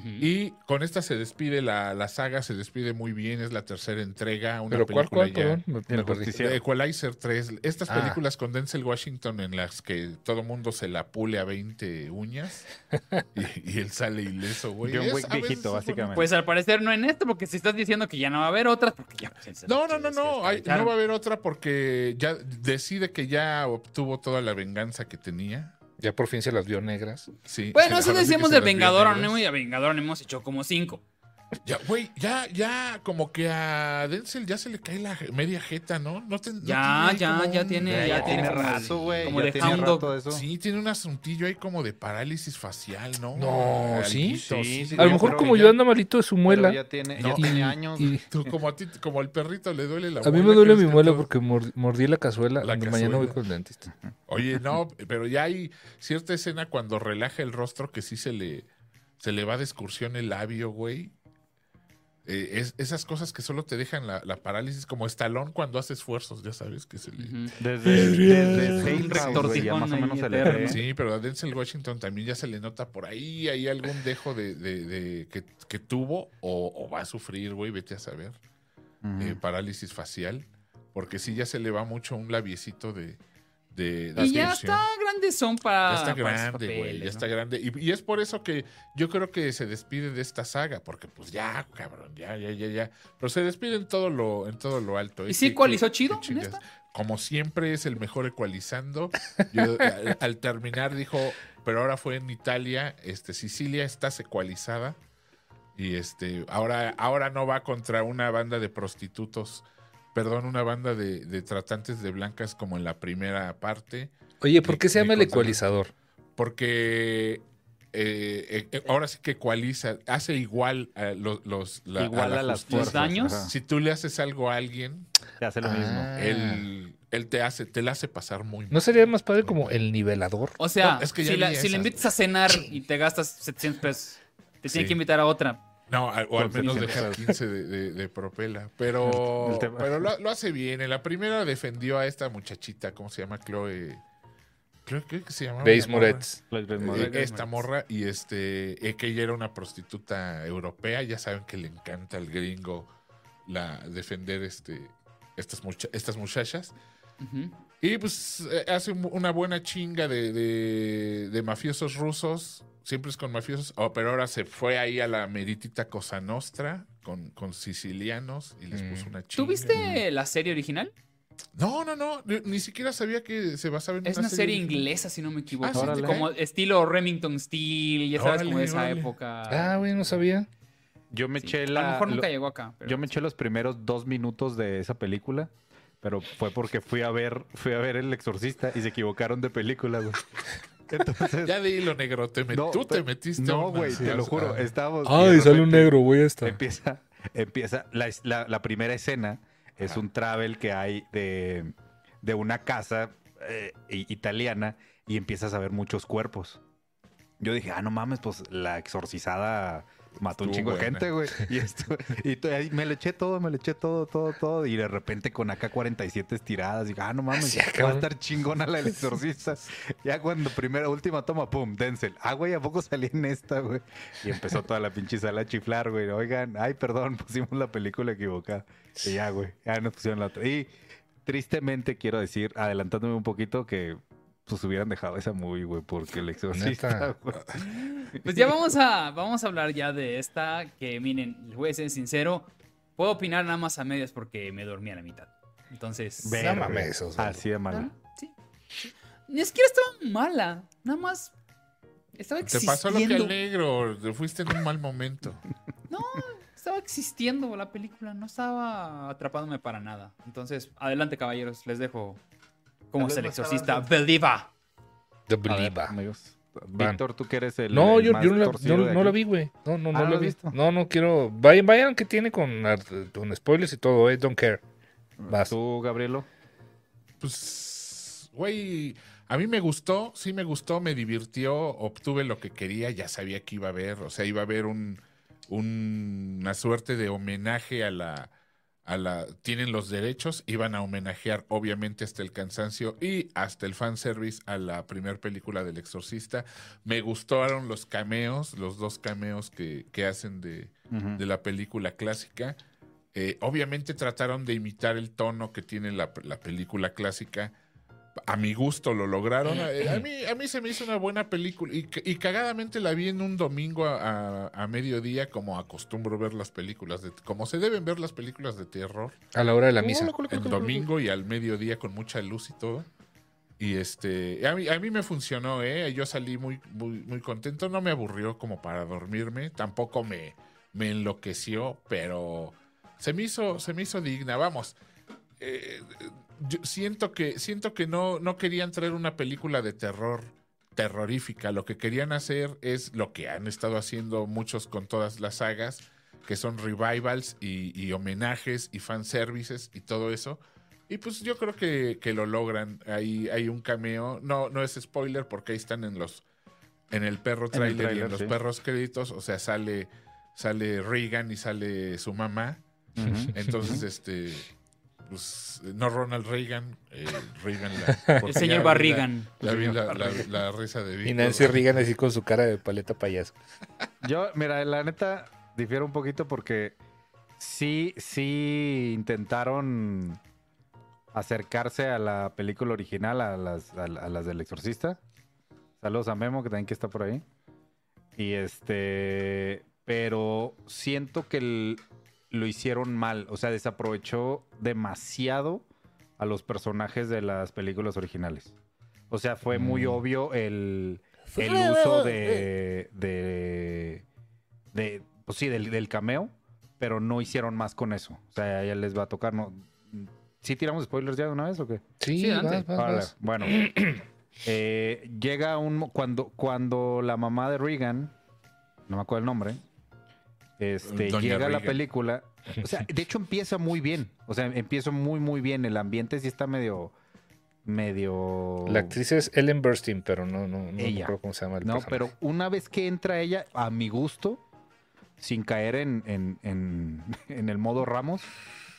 Y con esta se despide la, la saga, se despide muy bien, es la tercera entrega, una ¿Pero cuál, película cuál? ya- Perdón, me, me El perdí. Justiciero. Equalizer 3, estas Ah. películas con Denzel Washington en las que todo mundo se la pule a 20 uñas *laughs* y, y él sale ileso, güey. John Es- Wick viejito, básicamente. Pues al parecer no en esto, porque si estás diciendo que ya no va a haber otras, porque ya. pues, No, no, no, no. hay- no va a haber otra porque ya decide que ya obtuvo toda la venganza que tenía. Ya por fin se las vio negras. Sí, Bueno, se- eso decíamos se del Vengador. Anónimo y a Vengador Anónimo hemos hecho como cinco. Ya, güey, ya, ya, como que a Denzel ya se le cae la media jeta, ¿no? no te- no Ya, tiene ya, ya un- tiene- Ya, ya ya tiene tiene rato, güey. como ya de tiene rato eso. Sí, tiene un asuntillo ahí como de parálisis facial, ¿no? No, ¿sí? Sí, sí, A lo mejor como yo ando malito de su muela. ya tiene, No. ya tiene y- años. y- Tú, como a ti, como al perrito le duele la a mí muela, me duele ¿crees mi muela todo- porque mor- mordí la cazuela. La Mañana voy cazuela. con el dentista. Oye, no, pero ya hay cierta escena cuando relaja el rostro que sí se le, se le va de excursión el labio, güey. Eh, es, esas cosas que solo te dejan la, la parálisis, como estalón cuando hace esfuerzos, ya sabes que se le... Desde, desde ya retortijón más o menos se le ve. Sí, pero a Denzel Washington también ya se le nota por ahí, hay algún dejo de, de- de- que, que tuvo o, o va a sufrir, güey, vete a saber, eh, parálisis facial, porque sí ya se le va mucho un labiecito de... de, de Y ya está grandes son para. Ya está grande, güey. Ya ¿no? está grande. Y, y es por eso que yo creo que se despide de esta saga. Porque, pues ya, cabrón, ya, ya, ya, ya. Pero se despide en todo lo, en todo lo alto. ¿Y sí ¿Qué- ecualizó chido en esta? Como siempre es el mejor ecualizando. *laughs* Yo, al, al terminar dijo, pero ahora fue en Italia, este, Sicilia estás ecualizada. Y este, ahora, ahora no va contra una banda de prostitutos. Perdón, una banda de, de tratantes de blancas como en la primera parte. Oye, ¿por qué se llama el ecualizador? Porque eh, eh, ahora sí que ecualiza, hace igual a los, los la- Igual la a las. Los daños. ajá. Si tú le haces algo a alguien, Se hace lo mismo. Ah. él, él te hace, te la hace pasar muy mal. ¿No sería más padre como el nivelador? O sea, No, es que ya si, la- vi si le invitas a cenar y te gastas 700 pesos, te tiene que invitar a otra. No, a- o al menos 15 dejar pesos. 15 de, de- de propela. Pero, pero lo, lo hace bien. En la primera defendió a esta muchachita, ¿cómo se llama? Chloe. Creo que se llamaba. Grace. Moretz. Eh. Moretz. esta morra y este eh, que ella era una prostituta europea ya saben que le encanta al gringo la defender este estas mucha- estas muchachas Y pues eh, hace un- una buena chinga de, de- de mafiosos rusos siempre es con mafiosos oh, pero ahora se fue ahí a la meritita Cosa Nostra con, con sicilianos y les Mm. puso una chinga ¿Tú viste la serie original? no no no ni, siquiera sabía que se basaba en Es una una serie inglesa, si no me equivoco. Ah, sí, como estilo Remington Steel, ya sabes, como de esa órale. época. Ah, güey, no sabía. Yo me Sí. eché A lo la. mejor nunca lo- llegó acá. pero Yo me eché los primeros dos minutos de esa película, pero fue porque fui a ver, fui a ver El Exorcista y se equivocaron de película, güey. *laughs* Entonces, ya de hilo negro te met- no, tú te metiste a No, güey, te lo juro. Ah. Estábamos. y Ay, sale un negro, güey, esta. Empieza, empieza la, la- la primera escena es un travel que hay de, de una casa eh, i- italiana y empiezas a ver muchos cuerpos. Yo dije, ah, no mames, pues la exorcizada mató un chingo de gente, güey. Y, esto, y me le eché todo, me le eché todo, todo, todo. Y de repente con AK-47 estiradas, dije, ah, no mames, Sí, va a estar chingona la del exorcista. *laughs* ya cuando primera, última toma, pum, Denzel. Ah, güey, ¿a poco salí en esta, güey? Y empezó toda la pinche sala a chiflar, güey. Oigan, ay, perdón, *laughs* pusimos la película equivocada. Y ya, güey, ya nos pusieron la otra. Y tristemente quiero decir, adelantándome un poquito, que pues hubieran dejado esa movie, güey, porque el exorcista, Neta. güey. Pues ya vamos a, vamos a hablar ya de esta, que miren, les voy a ser sincero, puedo opinar nada más a medias porque me dormí a la mitad. Entonces... Esos, güey. Así de mala. Ah, Sí. Ni siquiera estaba mala, nada más estaba Te existiendo. pasó lo que al negro, te fuiste en un mal momento. No, estaba existiendo la película, no estaba atrapándome para nada. Entonces, adelante caballeros, les dejo cómo es el exorcista. The Believer. amigos. Van. Víctor, tú que eres el. No, el yo, más yo no, la, torcido no- de no la aquí. vi, güey. No, no, Ah, no ¿no la la vi. visto? No, no quiero. Vayan, vayan que tiene con, con spoilers y todo, eh. Don't care. Vas. ¿Tú, Gabrielo? Pues, güey, a mí me gustó, sí me gustó, me divirtió, obtuve lo que quería, ya sabía que iba a haber, o sea, iba a haber un, un- una suerte de homenaje a la, a la, tienen los derechos, iban a homenajear obviamente hasta el cansancio y hasta el fanservice a la primera película del exorcista. Me gustaron los cameos, los dos cameos que, que hacen de, de la película clásica. Eh, obviamente trataron de imitar el tono que tiene la, la película clásica. A mi gusto lo lograron. Eh, A mí, a mí se me hizo una buena película. Y, ca- y cagadamente la vi en un domingo a, a- a mediodía, como acostumbro ver las películas, de, como se deben ver las películas de terror. A la hora de la misa. El domingo y al mediodía con mucha luz y todo. Y este, a mí, a mí me funcionó, ¿eh? Yo salí muy, muy, muy contento. No me aburrió como para dormirme. Tampoco me, me enloqueció, pero se me hizo, se me hizo digna. Vamos. eh, yo siento que, siento que no, no querían traer una película de terror terrorífica. Lo que querían hacer es lo que han estado haciendo muchos con todas las sagas, que son revivals y, y homenajes y fanservices y todo eso. Y pues yo creo que, que lo logran. Ahí hay un cameo. No, no es spoiler porque ahí están en los en el perro En el trailer y en los sí. perros créditos. O sea, sale, sale Regan y sale su mamá. Entonces, este, pues, no Ronald Reagan, eh, Reagan la, *laughs* El señor ya vi Barrigan. La, ya vi la, la- la risa de Víctor. Y Nancy Reagan así con su cara de paleta payaso. *laughs* Yo, mira, la neta, difiero un poquito porque sí, sí intentaron acercarse a la película original, a las, a, a las del Exorcista. Saludos a Memo, que también que está por ahí. Y este, pero siento que el- lo hicieron mal, o sea, desaprovechó demasiado a los personajes de las películas originales. O sea, fue muy Mm. obvio el, el uso de, de, de pues sí, del, del cameo, pero no hicieron más con eso. O sea, ya les va a tocar, ¿no? ¿Sí tiramos spoilers ya de una vez o qué? Sí, Sí, antes. vas, Órale, vas. Bueno, *clears throat* eh, llega un cuando cuando la mamá de Regan, no me acuerdo el nombre, este Doña llega a la película, o sea, de hecho empieza muy bien, o sea, empieza muy muy bien, el ambiente sí está medio medio La actriz es Ellen Burstyn, pero no, no, no me Ella. acuerdo cómo se llama el no, personaje. pero una vez que entra ella, a mi gusto, sin caer en, en, en- *laughs* en el modo Ramos,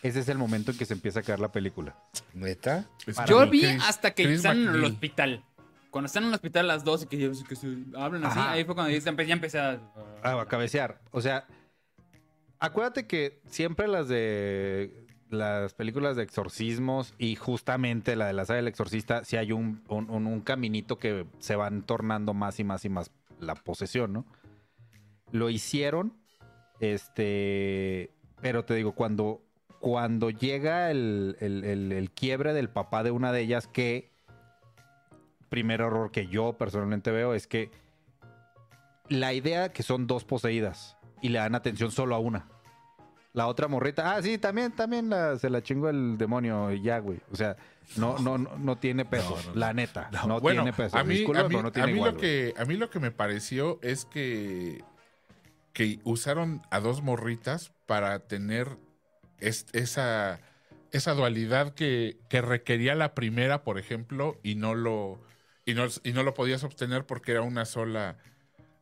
ese es el momento en que se empieza a caer la película. ¿Neta? Yo mí, vi Chris- hasta que Chris están en el hospital. Cuando están en el hospital las dos y que, que se hablan así, Ajá. ahí fue cuando ya empe- ya empecé a... Ah, a cabecear. O sea, acuérdate que siempre las de las películas de exorcismos y justamente la de la saga del exorcista, sí hay un- un caminito que se van tornando más y más y más la posesión, ¿no? Lo hicieron, este, pero te digo, cuando, cuando llega el, el- el- el quiebre del papá de una de ellas, que primer error que yo personalmente veo es que la idea que son dos poseídas y le dan atención solo a una. La otra morrita, ah, sí, también, también la- se la chingó el demonio y ya, güey. O sea, no, no, no, no tiene peso, No, no, no. la neta. No, bueno, tiene peso. a mí, Disculpa, a mí- pero no tiene a mí igual, lo güey. que, a mí lo que me pareció es que, que usaron a dos morritas para tener es- esa, esa dualidad que, que requería la primera, por ejemplo, y no lo, y no, y no lo podías obtener porque era una sola,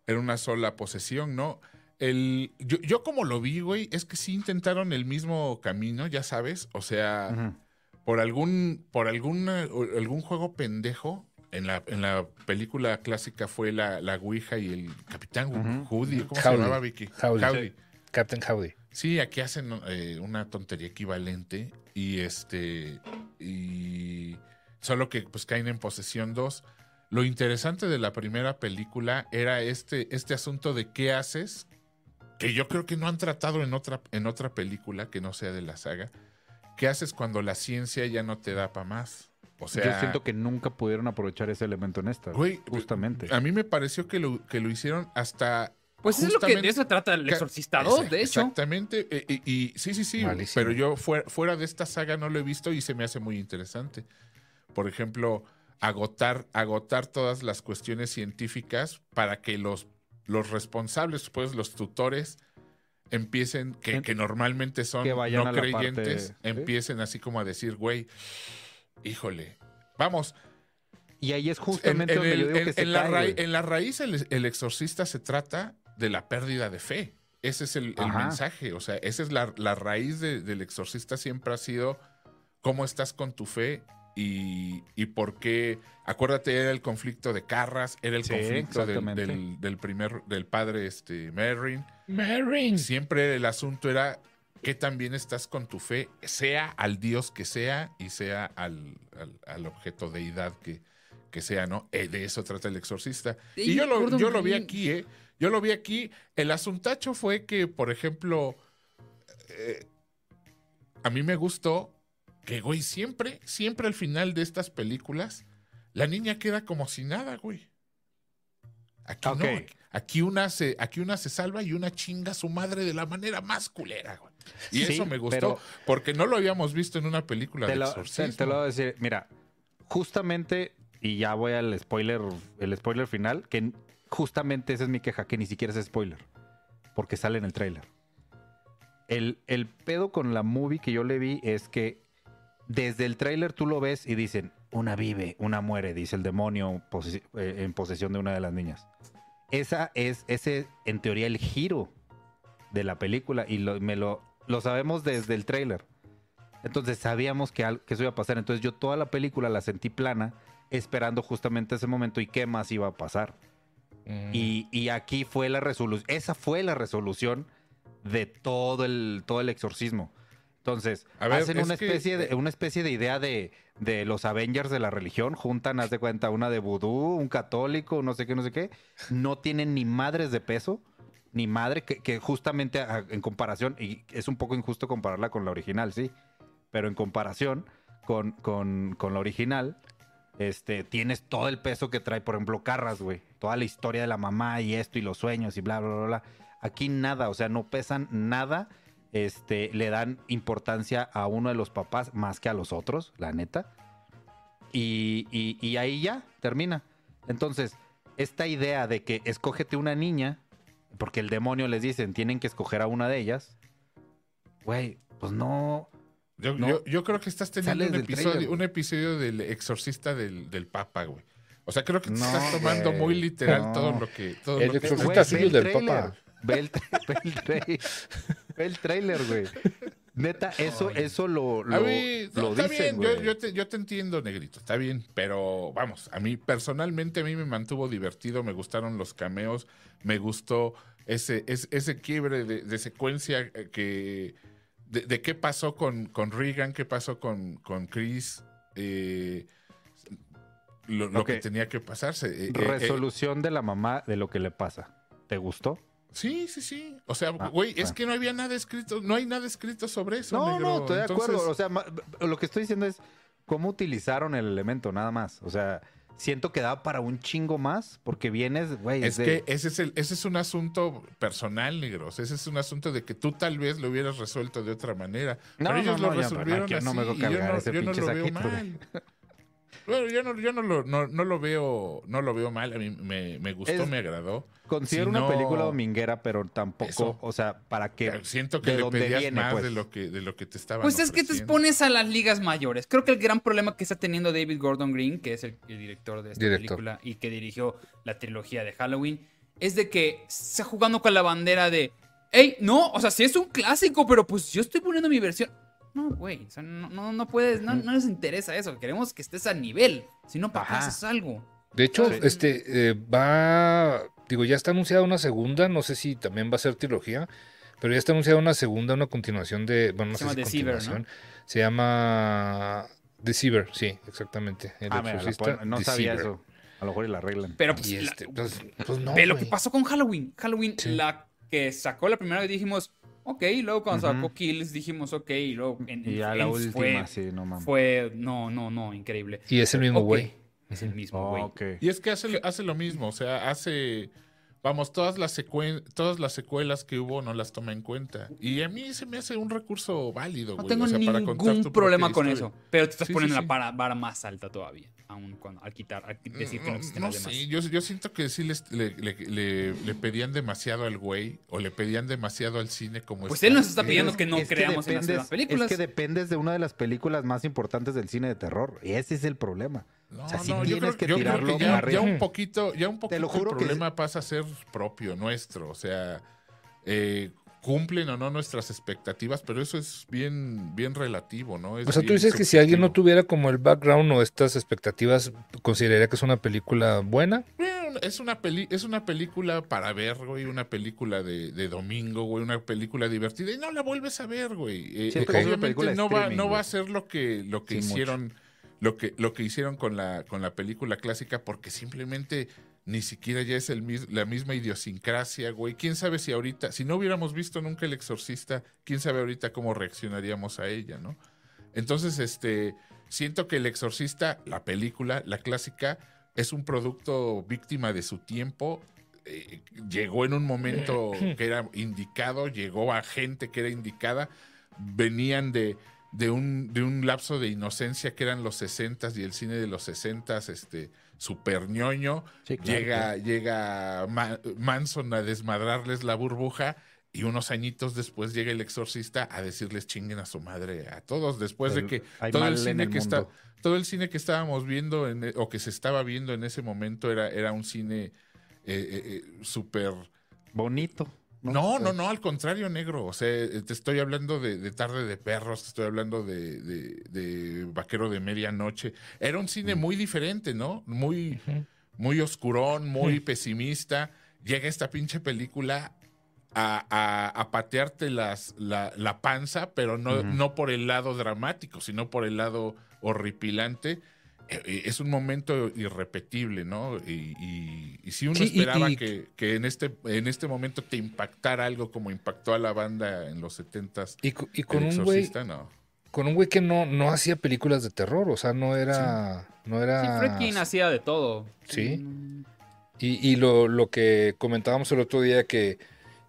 era una sola posesión, ¿no? El, yo, yo como lo vi, güey, es que sí intentaron el mismo camino, ya sabes, o sea, por algún por algún algún juego pendejo en la, en la película clásica fue la, la Ouija y el Capitán Ujú. Hoodie, ¿cómo se llamaba Vicky? Howdy. Howdy. Captain Howdy. Sí, aquí hacen eh, una tontería equivalente y este y solo que pues caen en posesión dos. Lo interesante de la primera película era este este asunto de qué haces que yo creo que no han tratado en otra en otra película que no sea de la saga. ¿Qué haces cuando la ciencia ya no te da para más? O sea, Yo siento que nunca pudieron aprovechar ese elemento en esta. Güey, justamente. a mí me pareció que lo, que lo hicieron hasta Pues eso es lo que de eso trata el Exorcista 2, de hecho. Exactamente. eh, Y, y- sí, sí, sí. Malísimo. Pero yo fuera, fuera de esta saga no lo he visto y se me hace muy interesante. Por ejemplo, agotar, agotar todas las cuestiones científicas para que los, los responsables, pues los tutores, empiecen, que, En- que normalmente son que no creyentes, empiecen así como a decir, güey, híjole, vamos, Y ahí es en, justamente en donde el- digo en- que se la cae, en la raíz el, el exorcista se trata de la pérdida de fe. Ese es el, mensaje. O sea, esa es la, la raíz de- del exorcista siempre ha sido cómo estás con tu fe y, y por qué. Acuérdate, era el conflicto de Carras, era el Sí, conflicto del, del- del primer, del padre este, Merrin. Marin. Siempre el asunto era qué tan bien estás con tu fe, sea al Dios que sea y sea al, al- al objeto deidad que, que sea, ¿no? Eh, de eso trata el exorcista. Sí, y yo lo, yo lo vi aquí, ¿eh? Yo lo vi aquí. El asuntacho fue que, por ejemplo, eh, a mí me gustó que, güey, siempre, siempre al final de estas películas, la niña queda como si nada, güey. Aquí no. aquí- una, se, aquí una se salva y una chinga a su madre de la manera más culera, güey. Y Sí, eso me gustó, porque no lo habíamos visto en una película te de lo, exorcismo. te lo voy a decir, mira, justamente, y ya voy al spoiler, el spoiler final, que justamente esa es mi queja, que ni siquiera es spoiler, porque sale en el tráiler. El, el pedo con la movie que yo le vi es que desde el tráiler tú lo ves y dicen, una vive, una muere, dice el demonio pose- eh, en posesión de una de las niñas. Esa es, ese, en teoría, el giro de la película y lo, me lo, lo sabemos desde el tráiler. Entonces sabíamos que, al- que eso iba a pasar. Entonces yo toda la película la sentí plana, esperando justamente ese momento y qué más iba a pasar. Mm. Y, y aquí fue la resolución. Esa fue la resolución de todo el, todo el exorcismo. Entonces, ver, hacen una que- especie, de, una especie de idea de, de los Avengers de la religión, juntan, haz de cuenta, una de vudú, un católico, no sé qué, no sé qué. No tienen ni madres de peso, ni madre, que, que justamente a- en comparación, y es un poco injusto compararla con la original, sí, pero en comparación con, con, con la original, este, tienes todo el peso que trae, por ejemplo, Carras, güey. Toda la historia de la mamá y esto y los sueños y bla, bla, bla, bla. Aquí nada, o sea, no pesan nada. Este, le dan importancia a uno de los papás más que a los otros, la neta. Y, y- y ahí ya termina. Entonces, esta idea de que escógete una niña, porque el demonio les dicen, tienen que escoger a una de ellas. Güey, pues no. Yo, No. yo, yo creo que estás teniendo un episodio, trailer, güey. un episodio del exorcista del, del Papa, güey. O sea, creo que te No, estás tomando güey. muy literal No. todo lo que. Todo El lo que exorcista Güey, suyo el del. Papa. Ve el, ve el trai- *laughs* ve el trailer, güey. Neta, eso, eso lo, A lo, mí, no, lo está dicen, bien, yo, te, yo te entiendo, negrito, está bien, pero vamos, a mí personalmente a mí me mantuvo divertido, me gustaron los cameos, me gustó ese, ese, ese quiebre de, de secuencia eh, que de, de qué pasó con, con Regan, qué pasó con, con Chris, eh, lo, que tenía que pasarse. eh, Resolución de la mamá de lo que le pasa. ¿Te gustó? Sí, sí, sí. O sea, Ah, güey, es que no había nada escrito, no hay nada escrito sobre eso. No, negro. no, estoy de Entonces, acuerdo. O sea, lo que estoy diciendo es cómo utilizaron el elemento, nada más. O sea, siento que da para un chingo más porque vienes, güey. Es de- que ese es, el, ese es un asunto personal, negros. Ese es un asunto de que tú tal vez lo hubieras resuelto de otra manera. No, pero ellos no, lo no, ya, resolvieron así me voy a y yo no, lo veo mal. *laughs* Bueno, yo no, yo no lo, no, no lo veo, no lo veo mal. A mí me, me gustó, Es- me agradó. Considero si una no- película dominguera, pero tampoco, Eso. o sea, para que. Siento que de le pedías viene, más pues. de lo que de lo que te estaban Pues es que te expones a las ligas mayores. Creo que el gran problema que está teniendo David Gordon Green, que es el, el director de esta Director. película y que dirigió la trilogía de Halloween, es de que está jugando con la bandera de, hey, no, o sea, sí es un clásico, pero pues yo estoy poniendo mi versión. No, güey, o sea, no, no, no puedes, no, no les interesa eso. Queremos que estés a nivel. Si no, ¿para qué haces algo? De hecho, Sí. este eh, va, digo, ya está anunciada una segunda, no sé si también va a ser trilogía, pero ya está anunciada una segunda, una continuación de, bueno, no Se sé llama si Deceiver, continuación. Se llama Deceiver, sí, exactamente. El Ah, mira, exorcista ponen- no sabía eso. A lo mejor y la arreglan. Pero pues, la- este, pues, pues no, ve lo que pasó con Halloween. Halloween, Sí. la que sacó la primera vez dijimos, ok, luego cuando Ujú. só Kills dijimos, ok, y luego en, Y ya en la última, fue, sí, no mames. fue, no, no, no, increíble. Y es el mismo güey. Es el mismo Oh, güey. ok. Y es que hace, hace lo mismo, o sea, hace, vamos, todas las, secuen- todas las secuelas que hubo no las toma en cuenta. Y a mí se me hace un recurso válido, No güey. tengo o sea, para contar tu ningún problema con historia. eso. Pero te estás Sí, sí, poniendo sí. la vara, vara más alta todavía. Aún cuando, al quitar, al decir que no No, existen no las demás. yo, yo siento que sí les- le, le- le- le pedían demasiado al güey o le pedían demasiado al cine como Pues está. él nos está pidiendo que no Es creamos en las dependes- demás películas. Es que dependes de una de las películas más importantes del cine de terror. Y ese es el problema. No, O sea, sí no, yo tienes creo, que yo creo tirarlo que ya, arriba. ya un poquito, ya un poquito lo juro el que- problema pasa a ser propio, nuestro. O sea, eh, cumplen o no nuestras expectativas, pero eso es bien, bien relativo, ¿no? Es O sea, tú dices que si alguien no tuviera como el background o estas expectativas, ¿consideraría que es una película buena? Bueno, Es una, peli es una película para ver, güey, una película de, de domingo, güey, una película divertida y no la vuelves a ver, güey. Eh, Sí, eh, obviamente no va, no va a ser lo que, lo que Sí, mucho. Lo que, lo que hicieron con la, con la película clásica, porque simplemente ni siquiera ya es el la misma idiosincrasia, güey. Quién sabe si ahorita, si no hubiéramos visto nunca El Exorcista, quién sabe ahorita cómo reaccionaríamos a ella, ¿no? Entonces, este, siento que El Exorcista, la película, la clásica, es un producto víctima de su tiempo. eh, llegó en un momento *clears throat* que era indicado, llegó a gente que era indicada, venían de, de, un, de un lapso de inocencia que eran los 60 y el cine de los 60 este, super ñoño. Sí, claro, llega llega Ma- Manson a desmadrarles la burbuja y unos añitos después llega el exorcista a decirles chinguen a su madre a todos después de que todo el cine el que está todo el cine que estábamos viendo en e- o que se estaba viendo en ese momento era, era un cine eh, eh, eh, súper Bonito. No, no, no, al contrario, negro. O sea, eh, te estoy hablando de, de Tarde de Perros, te estoy hablando de, de- de Vaquero de Medianoche. Era un cine muy diferente, ¿no? Muy, muy oscurón, muy pesimista. Llega esta pinche película a, a- a patearte las, la, la panza, pero no, no por el lado dramático, sino por el lado horripilante. Eh, eh, Es un momento irrepetible, ¿no? Y, y, y si uno Sí, esperaba y- que, que en, este, en este momento te impactara algo como impactó a la banda en los 70s, Y, con un güey exorcista, no. con un güey que no, no hacía películas de terror, o sea, no era... No Sí, era Friedkin hacía de todo. Sí. Y, y lo, lo que comentábamos el otro día, que,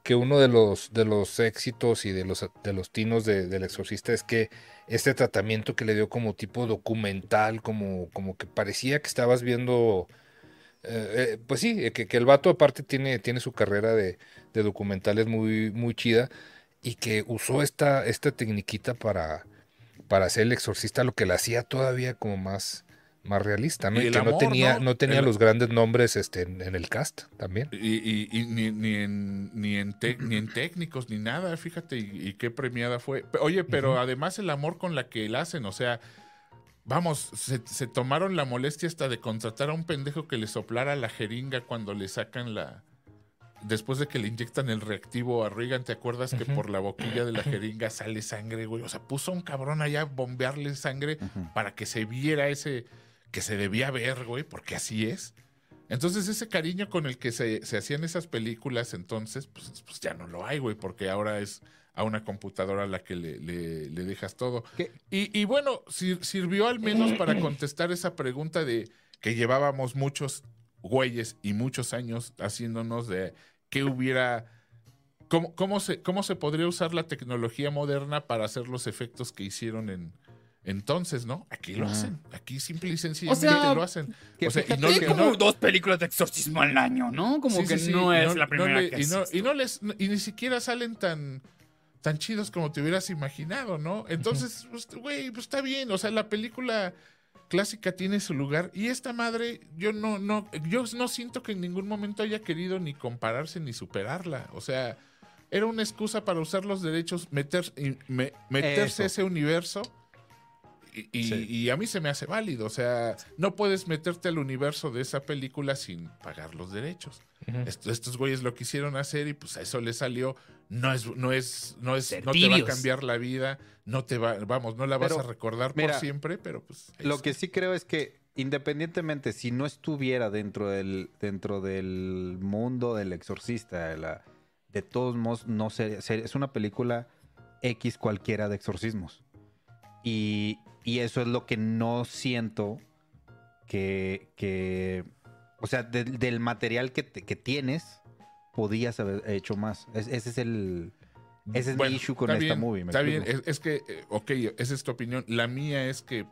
que uno de los, de los éxitos y de los, de los tinos de- del exorcista es que este tratamiento que le dio como tipo documental, como, como que parecía que estabas viendo... eh, eh, pues sí, que, que el vato aparte tiene, tiene su carrera de, de documentales muy, muy chida y que usó esta, esta tecniquita para, para hacer el exorcista, lo que le hacía todavía como más, más realista, ¿no? Y que no tenía, ¿no? no tenía El- los grandes nombres este, en, en el cast también. Y, y- y ni, ni en, ni, en ni en técnicos ni nada, fíjate, y, y qué premiada fue. Oye, pero además el amor con la que la hacen, o sea, vamos, se, se tomaron la molestia hasta de contratar a un pendejo que le soplara la jeringa cuando le sacan la... Después de que le inyectan el reactivo a Reagan, ¿te acuerdas que por la boquilla de la jeringa sale sangre, güey? O sea, puso a un cabrón allá a bombearle sangre para que se viera ese que se debía ver, güey, porque así es. Entonces ese cariño con el que se, se hacían esas películas entonces, pues, pues ya no lo hay, güey, porque ahora es a una computadora a la que le, le- le dejas todo. Y, y bueno, sir- sirvió al menos para contestar esa pregunta de que llevábamos muchos güeyes y muchos años haciéndonos de qué hubiera... ¿Cómo, cómo, se, ¿Cómo se podría usar la tecnología moderna para hacer los efectos que hicieron en entonces, no? Aquí lo Ajá. hacen. Aquí simple y sencillamente sea, lo hacen. que O sea, y no, que como no- dos películas de exorcismo al año, ¿no? Como Sí, que sí, sí, no es la no primera le- que y, y no les y ni siquiera salen tan tan chidos como te hubieras imaginado, ¿no? Entonces, pues, güey, pues está bien, o sea, la película clásica tiene su lugar y esta madre yo no no yo no siento que en ningún momento haya querido ni compararse ni superarla, o sea, era una excusa para usar los derechos, meter, y- me- meterse a Eso. ese universo y, y- Sí. y a mí se me hace válido, o sea, no puedes meterte al universo de esa película sin pagar los derechos. Esto- estos güeyes lo quisieron hacer y pues a eso les salió. No es, no es, no es, no te va a cambiar la vida, no te va, vamos, no la vas Pero, a recordar mira, por siempre, pero pues. Lo que sí creo es que independientemente si no estuviera dentro del dentro del mundo del exorcista, de, la- de todos modos no sería, sería- es una película X cualquiera de exorcismos. Y, y eso es lo que no siento que, que o sea, del- del material que, te- que tienes, podías haber hecho más. Es- ese es el ese es Bueno, mi issue con esta bien, movie. ¿me Está bien, es, es que, eh, ok, esa es tu opinión. La mía es que,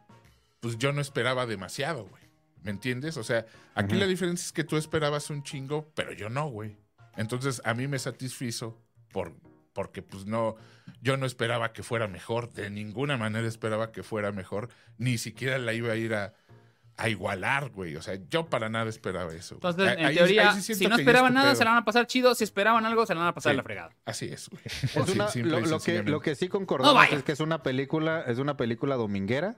pues yo no esperaba demasiado, güey. ¿Me entiendes? O sea, aquí la diferencia es que tú esperabas un chingo, pero yo no, güey. Entonces, a mí me satisfizo por, porque, pues no, yo no esperaba que fuera mejor. De ninguna manera esperaba que fuera mejor. Ni siquiera la iba a ir a, a igualar, güey. O sea, yo para nada esperaba eso. güey. Entonces, en Ahí- teoría, ahí sí siento si no esperaban nada, se la van a pasar chido. Si esperaban algo, se la van a pasar Sí. la fregada. Así es, güey. *laughs* Es una- lo, que, lo que sí concordamos es que es una película, es una película dominguera.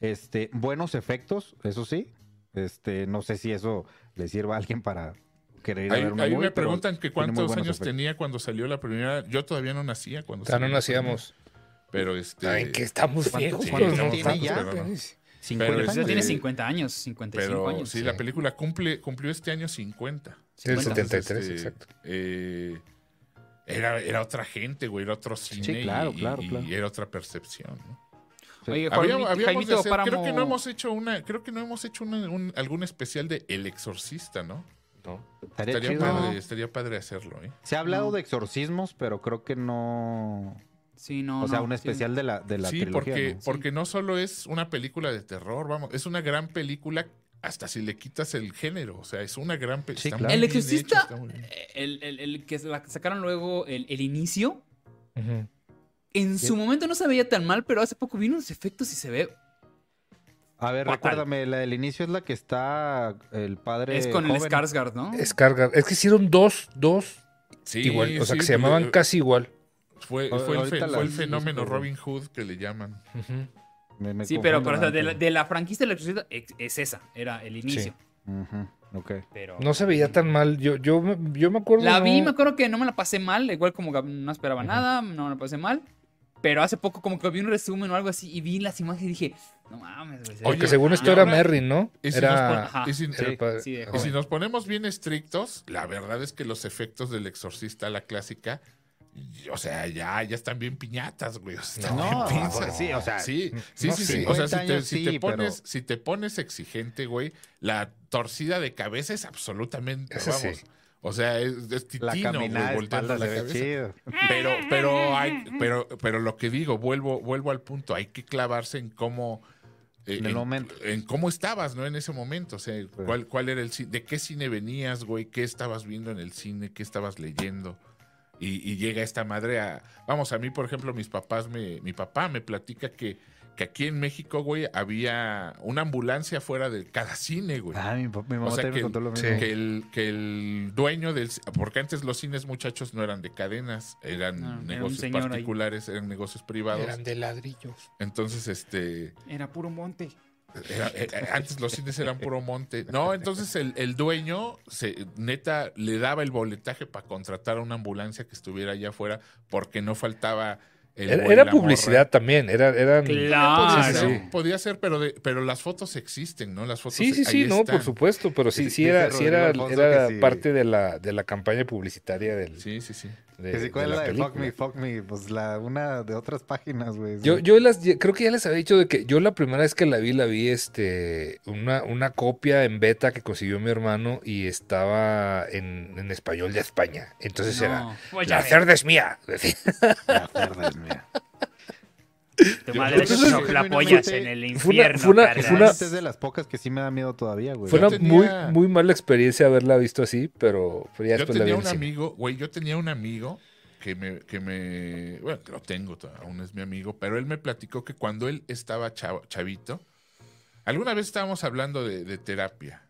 Este, buenos efectos, eso sí. Este, no sé si eso le sirva a alguien para querer ir a Ahí, ver una ahí movie, me preguntan que tiene cuántos años efectos. tenía cuando salió la primera. Yo todavía no nacía cuando Ya no salió la nacíamos. primera, Pero este. Ay, que estamos ¿cuánto- viejos, pero no tiene estamos ya? Pero no. viejos. 50 Pero Ya este- tiene Sí. 50 años, 55 Pero años. sí, la película cumple, cumplió este año 50. Sí, el Entonces, 73, este, exacto. eh, era, era otra gente, güey, era otro cine. claro, y, claro, y- claro. y era otra percepción, ¿no? Oye, Había- Juan- habíamos Jaimito de hacer- creo que no hemos hecho una, creo que no hemos hecho una- un- algún especial de El Exorcista, ¿no? No. Estaría Estaría chido. padre, estaría padre hacerlo, ¿eh? Se ha hablado No. de exorcismos, pero creo que no. Sí, no, o sea, no, un sí. especial de la, de la sí, trilogía. porque, ¿no? porque no solo es una película de terror, vamos, es una gran película hasta si le quitas el género, o sea, es una gran Sí, película. claro. El Exorcista, el, el- el que sacaron luego el, el inicio, en su momento no se veía tan mal, pero hace poco vino unos efectos y se ve. A ver, fatal. recuérdame, la del inicio es la que está el padre. es con el. Skarsgård, ¿no? Carga. Es que hicieron dos, dos Sí, igual. O sea, sí, que se llamaban casi igual. Fue, el, ahorita fe- las- fue el fenómeno. Robin Hood que le llaman. Me- me Sí, pero, pero o sea, de, la, de la franquicia del Exorcista es, es esa, era el inicio. Ujú. Ok. Pero No se veía tan mal. Yo, yo, me- yo me acuerdo. La vi, no- me acuerdo que no me la pasé mal, igual como que no esperaba nada, no me la pasé mal. Pero hace poco como que vi un resumen o algo así y vi las imagens y dije, no mames, güey. Porque según Ah, esto era ahora- Merry, ¿no? y si Era. nos Ajá. Y si, era el padre. Sí, de y joven. si nos ponemos bien estrictos, la verdad es que los efectos del exorcista, la clásica, y- o sea, ya, ya están bien piñatas, güey. O sea, están No, bien no, pinzas. sí, o sea, sí, sí, no sí. O sea, si 50 te, años si te sí, pones, pero- si te pones exigente, güey, la torcida de cabeza es absolutamente, Ese sí. vamos. O sea, es, es La titino, caminada güey, de volteando la cabeza. chido. Pero, pero *laughs* hay, pero, pero lo que digo, vuelvo, vuelvo al punto, hay que clavarse en cómo. Eh, En el momento. en cómo estabas, ¿no? En ese momento. O sea, cuál, cuál era el cine, de qué cine venías, güey, qué estabas viendo en el cine, qué estabas leyendo. Y, y llega esta madre a. Vamos, a mí, por ejemplo, mis papás me. Mi papá me platica que, que aquí en México, güey, había una ambulancia fuera de cada cine, güey. Ah, mi, mi mamá sea también que- me contó lo mismo. Que el, que el dueño del... Porque antes los cines, muchachos, no eran de cadenas, eran No, era un negocios ahí. particulares, eran negocios privados. Eran de ladrillos. Entonces, este... Era puro monte. era- eh, eh, antes los cines eran puro monte. No, entonces el, el dueño, se, neta, le daba el boletaje para contratar a una ambulancia que estuviera allá afuera porque no faltaba... el Era, morra. publicidad también. Era, eran. Claro. Podía ser, sí. podía ser, pero, de- pero las fotos existen, ¿no? Las fotos Sí, sí, ahí sí, no, están. por supuesto, pero sí, Sí, sí dice era, sí era, era parte de la, de la campaña publicitaria del, Sí, sí, sí. De, Que si de cuál es la la de Fuck. Me, Fuck Me, pues la, una de otras páginas, güey. Yo, yo las, creo que ya les había dicho de que yo la primera vez que la vi, la vi este, una, una copia en beta que consiguió mi hermano y estaba en, en español de España. Entonces era, No, la cerda es mía. *laughs* decía. La cerda es mía. Tu Yo- madre yo- yo- soplapollas fue- en el infierno. fue una- carnal. fue una- Es de las pocas que sí me da miedo todavía, güey. Fue Yo una tenía- muy, muy mala experiencia haberla visto así, pero, pero ya Yo después la vi tenía en un amigo, güey, yo tenía un amigo que me, que me, bueno, que lo tengo, to- aún es mi amigo, pero él me platicó que cuando él estaba chavo- chavito, alguna vez estábamos hablando de, de terapia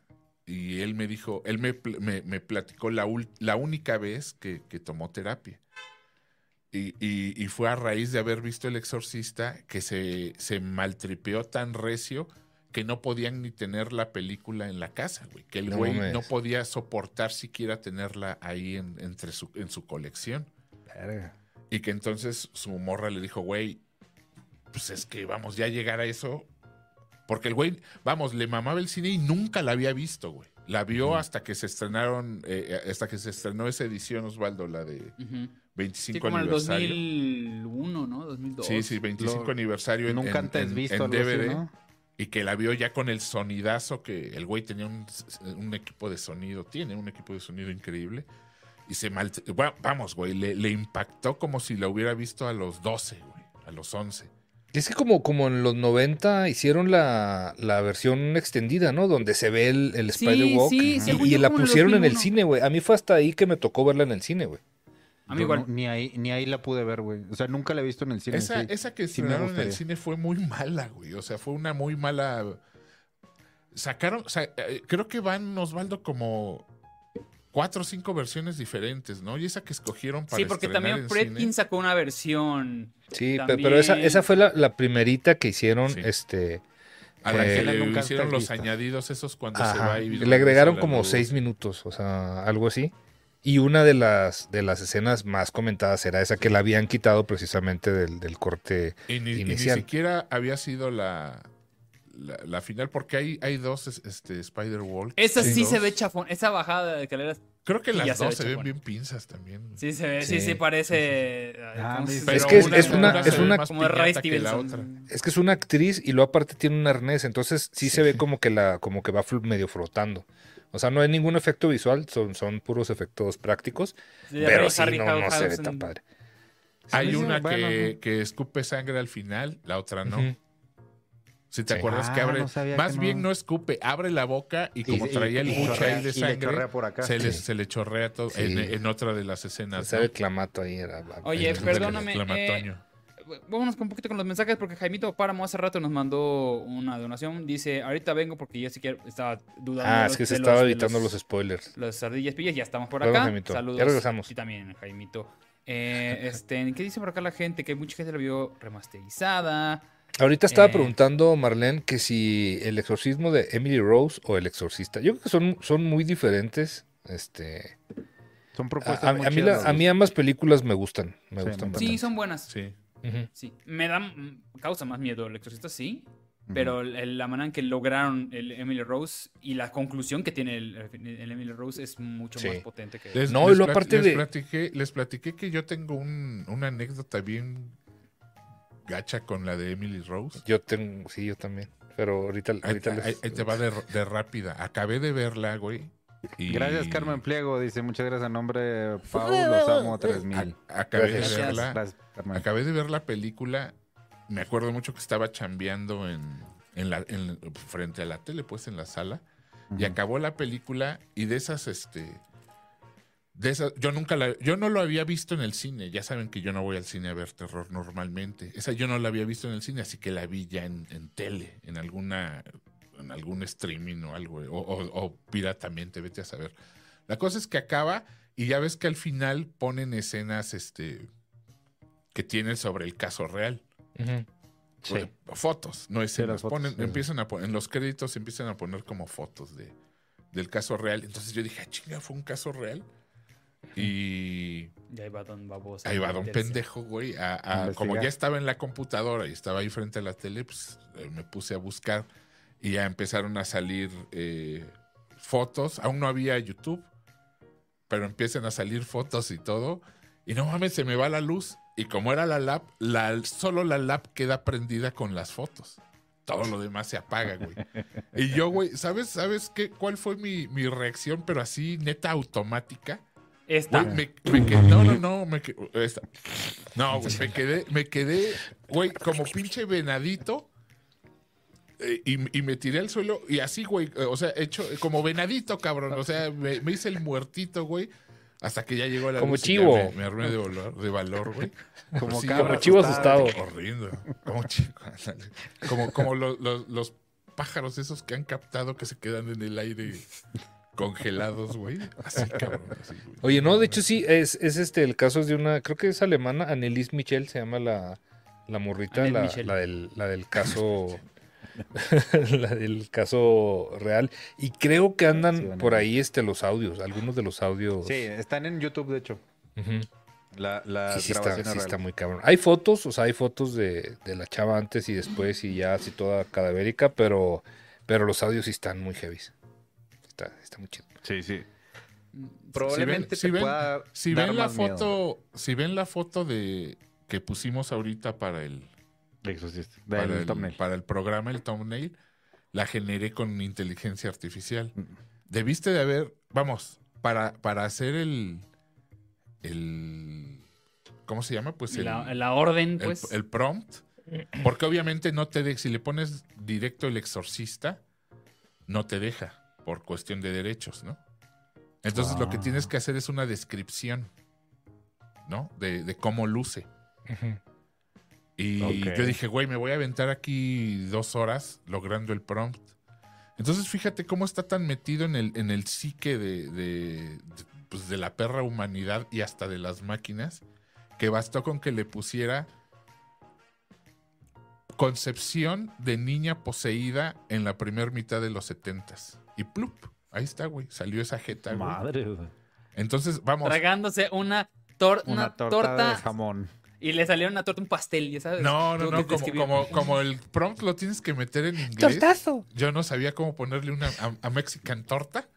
y él me dijo, él me, me- me platicó la, ul- la única vez que, que tomó terapia. Y, y- y fue a raíz de haber visto El Exorcista que se, se maltripeó tan recio que no podían ni tener la película en la casa, güey. Que el No güey mames. no podía soportar siquiera tenerla ahí en, entre su, en su colección. Verga. Y que entonces su morra le dijo, güey, pues es que vamos, ya llegar a eso. Porque el güey, vamos, le mamaba el cine y nunca la había visto, güey. La vio hasta que se estrenaron, eh, hasta que se estrenó esa edición, Osvaldo, la de Ujú. 25 Sí, como en el aniversario. 2001, ¿no? 2002. Sí, sí, 25 Lo- aniversario en, Nunca en- antes en- visto en algo así, DVD. ¿no? Y que la vio ya con el sonidazo que el güey tenía un, un equipo de sonido, tiene un equipo de sonido increíble. Y se mal... bueno, vamos, güey, le, le impactó como si la hubiera visto a los 12, güey, a los 11. Y es que como, como en los 90 hicieron la, la versión extendida, ¿no? Donde se ve el, el Sí, Spider-Walk. sí, y- según y, yo la pusieron en el 2001. cine, güey. A mí fue hasta ahí que me tocó verla en el cine, güey. A mí igual. no- ni, ahí, ni ahí la pude ver, güey. O sea, nunca la he visto en el cine. Esa, sí. esa que Sí me estrenaron en el cine fue muy mala, güey. O sea, fue una muy mala. Sacaron, o sea, eh, creo que van, Osvaldo, como cuatro o cinco versiones diferentes, ¿no? Y esa que escogieron para Sí, porque también Fredkin sacó una versión. Sí, También- pero esa, esa fue la, la primerita que hicieron, Sí. este... a la que le nunca hicieron los añadidos esos cuando se va y le agregaron como seis minutos, o sea, algo así. Y una de las, de las escenas más comentadas era esa que la habían quitado precisamente del, del corte Y ni, y ni inicial. siquiera había sido la, la, la final, porque hay, hay dos es- este, Spider-Walk. Esa sí, Sí. se ve chafón. Esa bajada de escaleras Creo que las se ve dos se ven bien pinzas también. sí se ve. Sí, Sí. sí, parece. Ah, ¿cómo me- se- Pero Es que es- una- es una- es una- como Ray piñata que la Stevenson. otra. Es que es una actriz y luego aparte tiene un arnés, entonces sí, se ve como que la, como que va medio flotando. O sea, no hay ningún efecto visual, son, son puros efectos prácticos, Sí, pero Ray sí, Harry no, no se ve tan padre. Hay una bueno, que, que escupe sangre al final, la otra no. Si te Sí. acuerdas que Ah, abre, no más que bien no. no escupe, abre la boca y como Y- y- traía el y buche chorrea- ahí de sangre, por acá. se, le, Sí. se le chorrea todo Sí. en, en otra de las escenas. Se el clamato ahí. Era, Oye, el- El perdóname, reclamatoño. Vámonos con un poquito con los mensajes porque Jaimito Páramo hace rato nos mandó una donación. Dice, ahorita vengo porque yo siquiera estaba dudando. Ah, es que se estaba los- evitando los, los, spoilers. los ardillas pillas. Ya estamos por acá. Jaimito. Saludos. Ya regresamos. Y también, Jaimito. Eh, este, ¿Qué dice por acá la gente? Que mucha gente la vio remasterizada. Ahorita estaba Eh. preguntando Marlene que si el exorcismo de Emily Rose o el exorcista. Yo creo que son, son muy diferentes. Este, Son a, propuestas a- muy a mí la- a mí ambas películas me gustan. Me Sí, gustan. Sí, son buenas. Sí. Sí. Me da. causa más miedo el exorcista, sí. Pero el- la manera en que lograron el Emily Rose y la conclusión que tiene el, el Emily Rose es mucho Sí. más potente que. Les, No, y les lo aparte les de- Platiqué, les platiqué que yo tengo un- una anécdota bien gacha con la de Emily Rose. Yo tengo, sí, yo también. Pero ahorita, Ahí, ahorita les- ahí- ahí te va de, de rápida. Acabé de verla, güey. y- Gracias, Carmen Pliego. Dice, muchas gracias a nombre de Pau, los amo 3000. A- acabé Gracias. de verla. Gracias, Carmen. Acabé de ver la película. Me acuerdo mucho que estaba chambeando en, en la, en- frente a la tele, pues en la sala. Y acabó la película y de esas, este. De yo nunca la, yo no lo había visto en el cine. Ya saben que yo no voy al cine a ver terror normalmente. Esa yo no la había visto en el cine, así que la vi ya en, en tele, en alguna, en algún streaming o algo, o, o, o piratamente, vete a saber. La cosa es que acaba y ya ves que al final ponen escenas, este, que tienen sobre el caso real. Sí. Bueno, Fotos, no escenas. Ponen- empiezan a poner, en los créditos empiezan a poner como fotos de, del caso real. Entonces yo dije, ah, chinga, fue un caso real. Y Y ahí va Don Babosa. ahí va don pendejo, güey. a- como ya estaba en la computadora y estaba ahí frente a la tele, pues eh, me puse a buscar y ya empezaron a salir eh, fotos. Aún no había YouTube, pero empiezan a salir fotos y todo. Y no mames, se me va la luz. Y como era la lab, la, solo la lab queda prendida con las fotos. Todo lo demás se apaga, güey. *laughs* Y yo, güey, ¿sabes, sabes qué, cuál fue mi, mi reacción? Pero así, neta, automática. Esta. Güey, me, me quedé, no, no, no, me quedé, esta. no, güey, me quedé, me quedé, güey, como pinche venadito. eh, y, y me tiré al suelo y así, güey, eh, o sea, hecho como venadito, cabrón. O sea, me, me hice el muertito, güey. Hasta que ya llegó la Como luz y ya chivo. Me, me arruiné de valor, de valor, güey. Como, cabra como chivo asustado. Como chivo. Como, como los, los- los pájaros esos que han captado que se quedan en el aire congelados, güey. Así, cabrón. así, güey. Oye, no, de hecho sí, es, es este, el caso es de una, creo que es alemana, Annelies Michel se llama la, la morrita, la, del, la del caso, *laughs* la del caso real. Y creo que andan Sí, por ahí este, los audios, algunos de los audios. Sí, están en YouTube, de hecho. Ujú. La, la Sí, sí está, sí está muy cabrón. Hay fotos, o sea, hay fotos de, de la chava antes y después y ya así toda cadavérica, pero, pero los audios sí están muy heavy. Está, está muy chido. Sí, sí. Mm, Probablemente si te ven- pueda Si dar ven la miedo. foto, si ven la foto de que pusimos ahorita para el, Exorcista. para el, thumbnail. para el programa, el thumbnail, la generé con inteligencia artificial. Mm. Debiste de haber, vamos, para, para hacer el, el, ¿cómo se llama? Pues el, La, la orden, el- pues. el prompt, porque obviamente no te deja, si le pones directo el exorcista, no te deja por cuestión de derechos, ¿no? Entonces lo que Ah. tienes que hacer es una descripción, ¿no? De, de cómo luce. Y yo dije, güey, me voy a aventar aquí dos horas logrando el prompt. Entonces fíjate cómo está tan metido en el, en el psique de, de- de, pues, de la perra humanidad y hasta de las máquinas, que bastó con que le pusiera concepción de niña poseída en la primera mitad de los setentas. Y plup, ahí está, güey, salió esa jeta, güey. Madre. güey. Entonces, vamos. Tragándose una, tor- Una, una torta, torta, de jamón. y le salió una torta, un pastel, ya sabes. No, no, no, como, como, como el prompt lo tienes que meter en inglés. Yo no sabía cómo ponerle una a, a Mexican torta.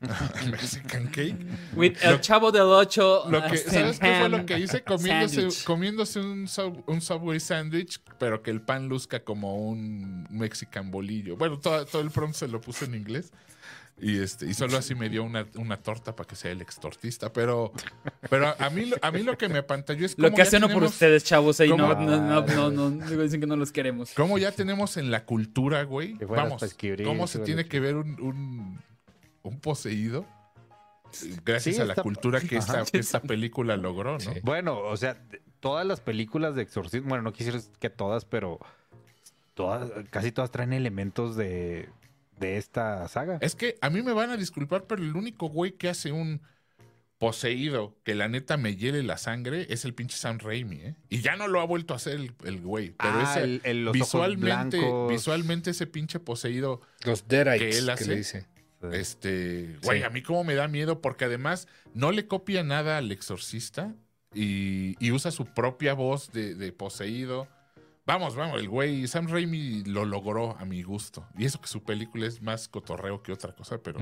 *laughs* Mexican cake. With el lo- chavo del 8. Lo que, ¿Sabes qué fue lo que hice? Comiéndose, comiéndose un, sub- un Subway sandwich, pero que el pan luzca como un Mexican bolillo. Bueno, todo, todo el prompt se lo puse en inglés. Y, este, y solo así me dio una, una torta para que sea el extortista. Pero, pero a, mí, lo- a mí lo que me apantalló es Lo que ya hacen por ustedes, chavos. Ahí no, no, no, no, dicen que no los queremos. Cómo ya tenemos en la cultura, güey. Vamos, cómo se tiene que ver un, un, poseído gracias Sí, a la cultura que esta, *laughs* que película logró, ¿no? Sí. Bueno, o sea, todas las películas de exorcismo, bueno, no quisiera que todas, pero todas, casi todas traen elementos de, de esta saga. Es que a mí me van a disculpar, pero el único güey que hace un, poseído que la neta me hiele la sangre es el pinche Sam Raimi, ¿eh? Y ya no lo ha vuelto a hacer el, el güey. Pero Ah, ese, el- el- los ojos visualmente, visualmente ese pinche poseído, Los Deadites, que él que, hace. le dice. Este, güey, Sí. a mí como me da miedo porque además no le copia nada al exorcista y, y usa su propia voz de, de poseído. Vamos, vamos, el güey, Sam Raimi lo logró a mi gusto. Y eso que su película es más cotorreo que otra cosa, pero,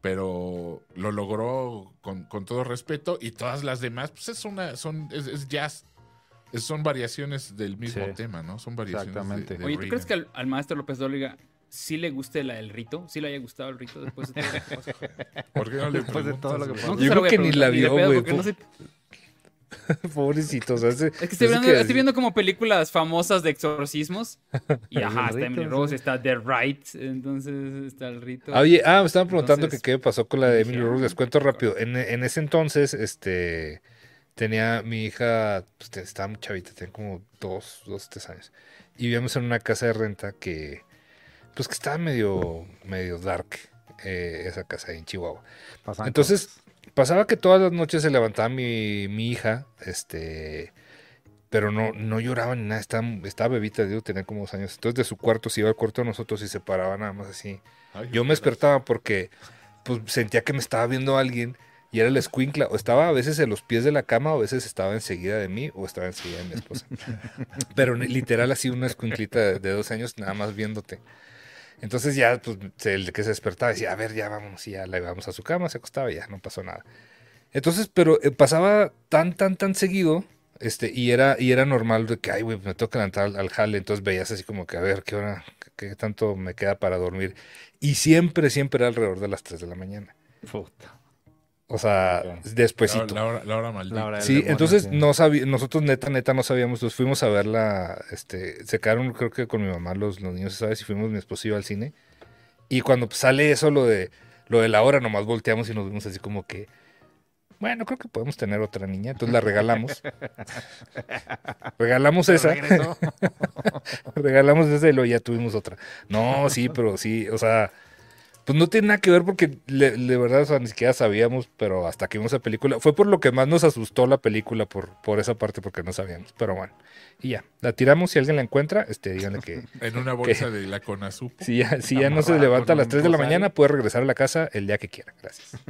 pero lo logró con, con todo respeto. Y todas las demás, pues es una, son, es, es jazz. Son variaciones del mismo Sí. tema, ¿no? Son variaciones. Exactamente. de Oye, ¿tú crees que al, al maestro López Dóriga sí le guste la, el rito? ¿Sí le haya gustado el rito después de todo lo que pasó? *laughs* ¿Por qué no le Después de todo lo que pasó. Nunca Yo creo que ni la vio, güey, no po- sé- *laughs* Pobrecito, o sea, Es que estoy viendo, que- estoy viendo como películas famosas de exorcismos. Y *laughs* ajá, está Emily. Rose, está The Right, entonces está el rito. Ah, Oye, ah, me estaban preguntando Entonces, que qué pasó con la de Emily ah, Rose. Les cuento rápido. En, en ese entonces, este, tenía mi hija, pues estaba muy chavita, tenía como dos, dos, tres años. Y vivíamos en una casa de renta que, pues que estaba medio, medio dark, eh, esa casa ahí en Chihuahua. Pasan Entonces, pasaba que todas las noches se levantaba mi, mi hija, este, pero no, no lloraba ni nada, estaba, estaba bebita, digo, tenía como dos años. Entonces de su cuarto se iba al cuarto de nosotros y se paraba nada más así. Ay, Yo me despertaba porque pues, sentía que me estaba viendo alguien y era el escuincla. O estaba a veces en los pies de la cama, o a veces estaba enseguida de mí, o estaba enseguida de mi esposa. *laughs* Pero literal así una escuinclita de, de dos años nada más viéndote. Entonces ya, pues, el que se despertaba decía, a ver, ya vamos, y ya la llevamos a su cama, se acostaba y ya no pasó nada. Entonces, pero eh, pasaba tan, tan, tan seguido, este, y era, y era normal de que, ay, güey, me tengo que levantar al, al jale, entonces veías así como que, a ver, ¿qué hora, qué, qué tanto me queda para dormir? Y siempre, siempre era alrededor de las 3 de la mañana. Puta. O sea, Ok. despuesito. La, hora, la hora maldita. La hora Sí, demonio, entonces sí. no sabí, nosotros neta, neta no sabíamos, nos fuimos a verla, este, se quedaron creo que con mi mamá los, los niños, ¿sabes? Y fuimos mi esposo y yo al cine. Y cuando pues, sale eso, lo de, lo de la hora, nomás volteamos y nos vimos así como que, bueno, creo que podemos tener otra niña, entonces la regalamos. *laughs* regalamos esa, *laughs* regalamos esa y luego ya tuvimos otra. No, sí, pero sí, o sea, pues no tiene nada que ver porque le- de verdad, o sea, ni siquiera sabíamos, pero hasta que vimos la película, fue por lo que más nos asustó la película, por, por esa parte, porque no sabíamos, pero bueno, y ya, la tiramos, si alguien la encuentra, este, díganle que *laughs* En una bolsa de la Conazupo. *laughs* si ya, si ya no se levanta a las un 3 de la mañana, puede regresar a la casa el día que quiera, gracias. *laughs*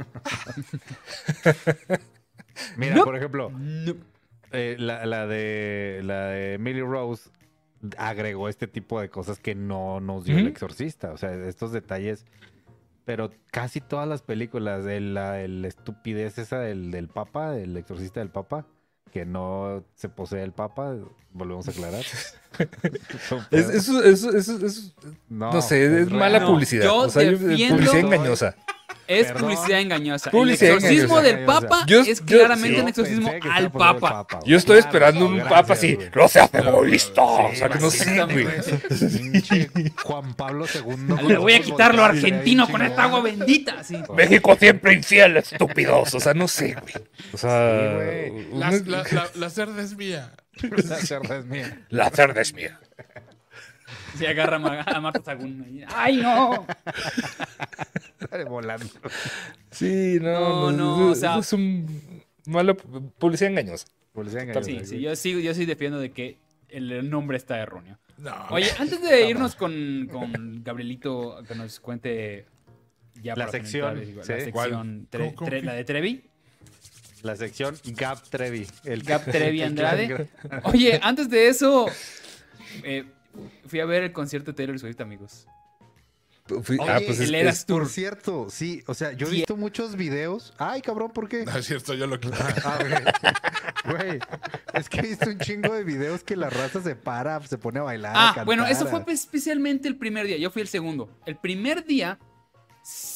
Mira, No. por ejemplo, No. eh, la, la de la de Emily Rose agregó este tipo de cosas que no nos dio el exorcista. O sea, estos detalles. Pero casi todas las películas de la el estupidez esa del, del Papa, del exorcista del Papa, que no se posee el Papa, volvemos a aclarar. *laughs* Es, eso, eso, eso, eso- no, sé, es, mala No, publicidad, yo o sea, publicidad engañosa. Es Perdón. publicidad engañosa. Publicidad el exorcismo engañosa. del Papa Yo- es yo- claramente sí. un exorcismo al Papa. Yo estoy Claro, esperando un gracias, papa así, no seas egoísta, o Sí, sea, que no sé, güey. Juan Pablo II. Le voy a quitar lo argentino con esta agua bendita. Sí. México siempre infiel, estúpidos. O sea, no sé, güey. O sea, Sí, güey. La, la, la- la cerda es mía. *laughs* La cerda es mía. la cerda es mía. *laughs* Se agarra a Mar- a Marta Sagún. ahí. ¡Ay, no! *laughs* Sale volando. Sí, No, no, no, o sea- es un mala publicidad engañosa. Policía engañosa. Sí, sí, yo sí, yo sí defiendo de que el nombre está erróneo. No. Oye, antes de irnos con, con Gabrielito, que nos cuente ya La sección, sí. la sección, la de Trevi, La sección Gap Trevi. El Gap Trevi Andrade. *laughs* Oye, antes de eso, eh, fui a ver el concierto de Taylor Swift, amigos. Fui- Oye, ah, pues es, el es- Eras Por Tour. cierto, sí, o sea, yo he Sí. visto muchos videos. Ay, cabrón, ¿por qué? No es cierto, yo lo quité. Ah, güey. Güey, es que he visto un chingo de videos que la raza se para, se pone a bailar. a Ah, bueno, eso fue especialmente el primer día. Yo fui el segundo. El primer día,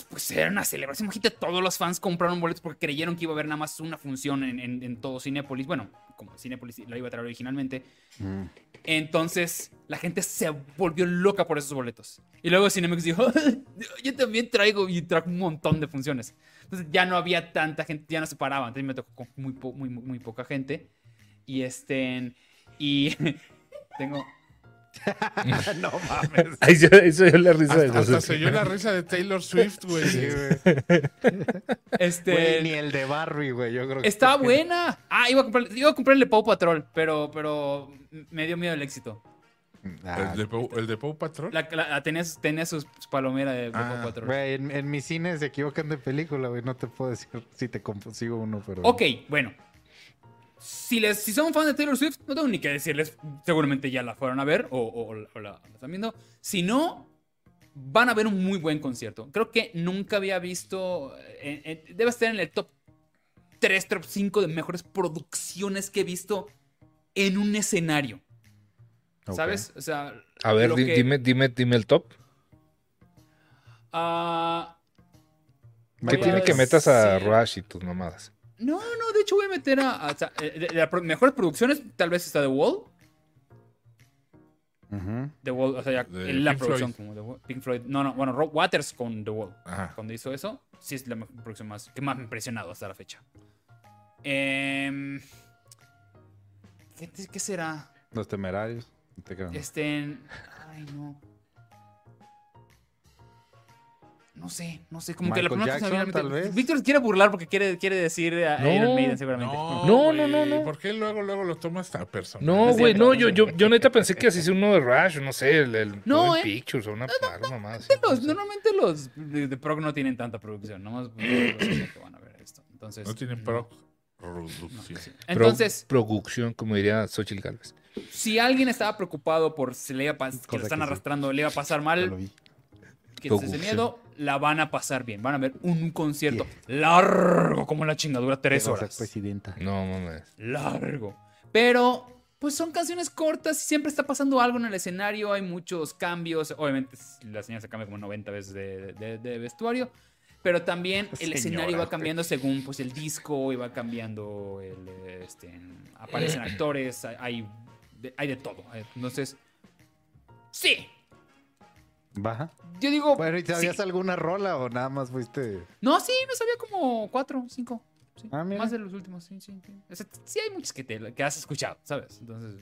pues era una celebración. Imagínate, todos los fans compraron boletos porque creyeron que iba a haber nada más una función en, en- en todo Cinépolis. Bueno, como Cinépolis la iba a traer originalmente. Mm. Entonces, la gente se volvió loca por esos boletos. Y luego Cinemex dijo, yo también traigo y trajo un montón de funciones. Entonces ya no había tanta gente, ya no se paraban. Entonces me tocó con muy, po- muy, muy, muy poca gente. Y este, y *laughs* tengo... *laughs* no mames. Ahí se, ahí se oyó la risa de Hasta, hasta José. se oyó la risa de Taylor Swift, güey. Sí, güey. *laughs* Este. Güey, ni el de Barbie, güey. Yo creo que Está buena. Ah, iba a, comprar, iba a comprarle Paw Patrol, pero, pero me dio miedo el éxito. Ah, ¿El, de el de Paw Patrol? La, la- la- tenía, tenía sus su palomera de, de Ah, Paw Patrol. En, en mi cine se equivocan de película, güey. No te puedo decir si te consigo uno, pero. Ok, bueno. Si, les, si son fans de Taylor Swift, no tengo ni que decirles. Seguramente ya la fueron a ver o, o- o la, están viendo. Si no, van a ver un muy buen concierto. Creo que nunca había visto. eh, eh, debe estar en el top 3, top 5 de mejores producciones que he visto en un escenario. ¿Sabes? O sea. A ver, lo di- que- dime, dime, dime el top. Voy a tiene que metas a Rush y tus mamadas. No, no, de hecho voy a meter a. a- o sea, eh, de, de las mejores producciones, tal vez está The Wall. Ujú. The Wall, o sea, ya De la Pink producción como The Wall. Pink Floyd. No, no, bueno, Rob Waters con The Wall. Ajá. Cuando hizo eso, sí es la mejor producción más, que más me ha impresionado hasta la fecha. Em, ¿qué, será? Los temerarios. No te. Este. Ay, no. No sé, no sé, como que Michael se me Jackson, a tal vez. Víctor se quiere burlar porque quiere, quiere decir a No, Iron Maiden seguramente. No, *laughs* No, no, no. ¿Por qué luego, luego lo tomas tan personal? No, güey, no, yo, yo, yo neta pensé que así es uno de Rush, no sé, el, el No, eh. Pictures o una Los- no sé. normalmente los de, de prog no tienen tanta producción, nomás que van a ver esto. Entonces, No tienen pro producción. Pro- Entonces, producción, como diría Xochitl Galvez. si alguien estaba preocupado por si le iba a que lo están que sí. arrastrando, le iba a pasar lo mal, que ese Producción. miedo, la van a pasar bien. Van a ver un concierto largo como la chingadura, tres horas. presidenta. No mames. largo. Pero, pues son canciones cortas y siempre está pasando algo en el escenario. Hay muchos cambios. Obviamente, la señora se cambia como 90 veces de, de- de vestuario. Pero también *laughs* el Señora, escenario va cambiando según pues, el disco y va cambiando. El, este, aparecen *clears throat* actores, hay, hay, de, hay de todo. Entonces, sí. Baja. Yo digo. Bueno, ¿y sabías sí. alguna rola o nada más fuiste? No, sí, me sabía como cuatro, cinco. sí. Ah, mira. Más de los últimos, sí, sí. sí. O sea, sí hay muchos que, te, que has escuchado, ¿sabes? Entonces.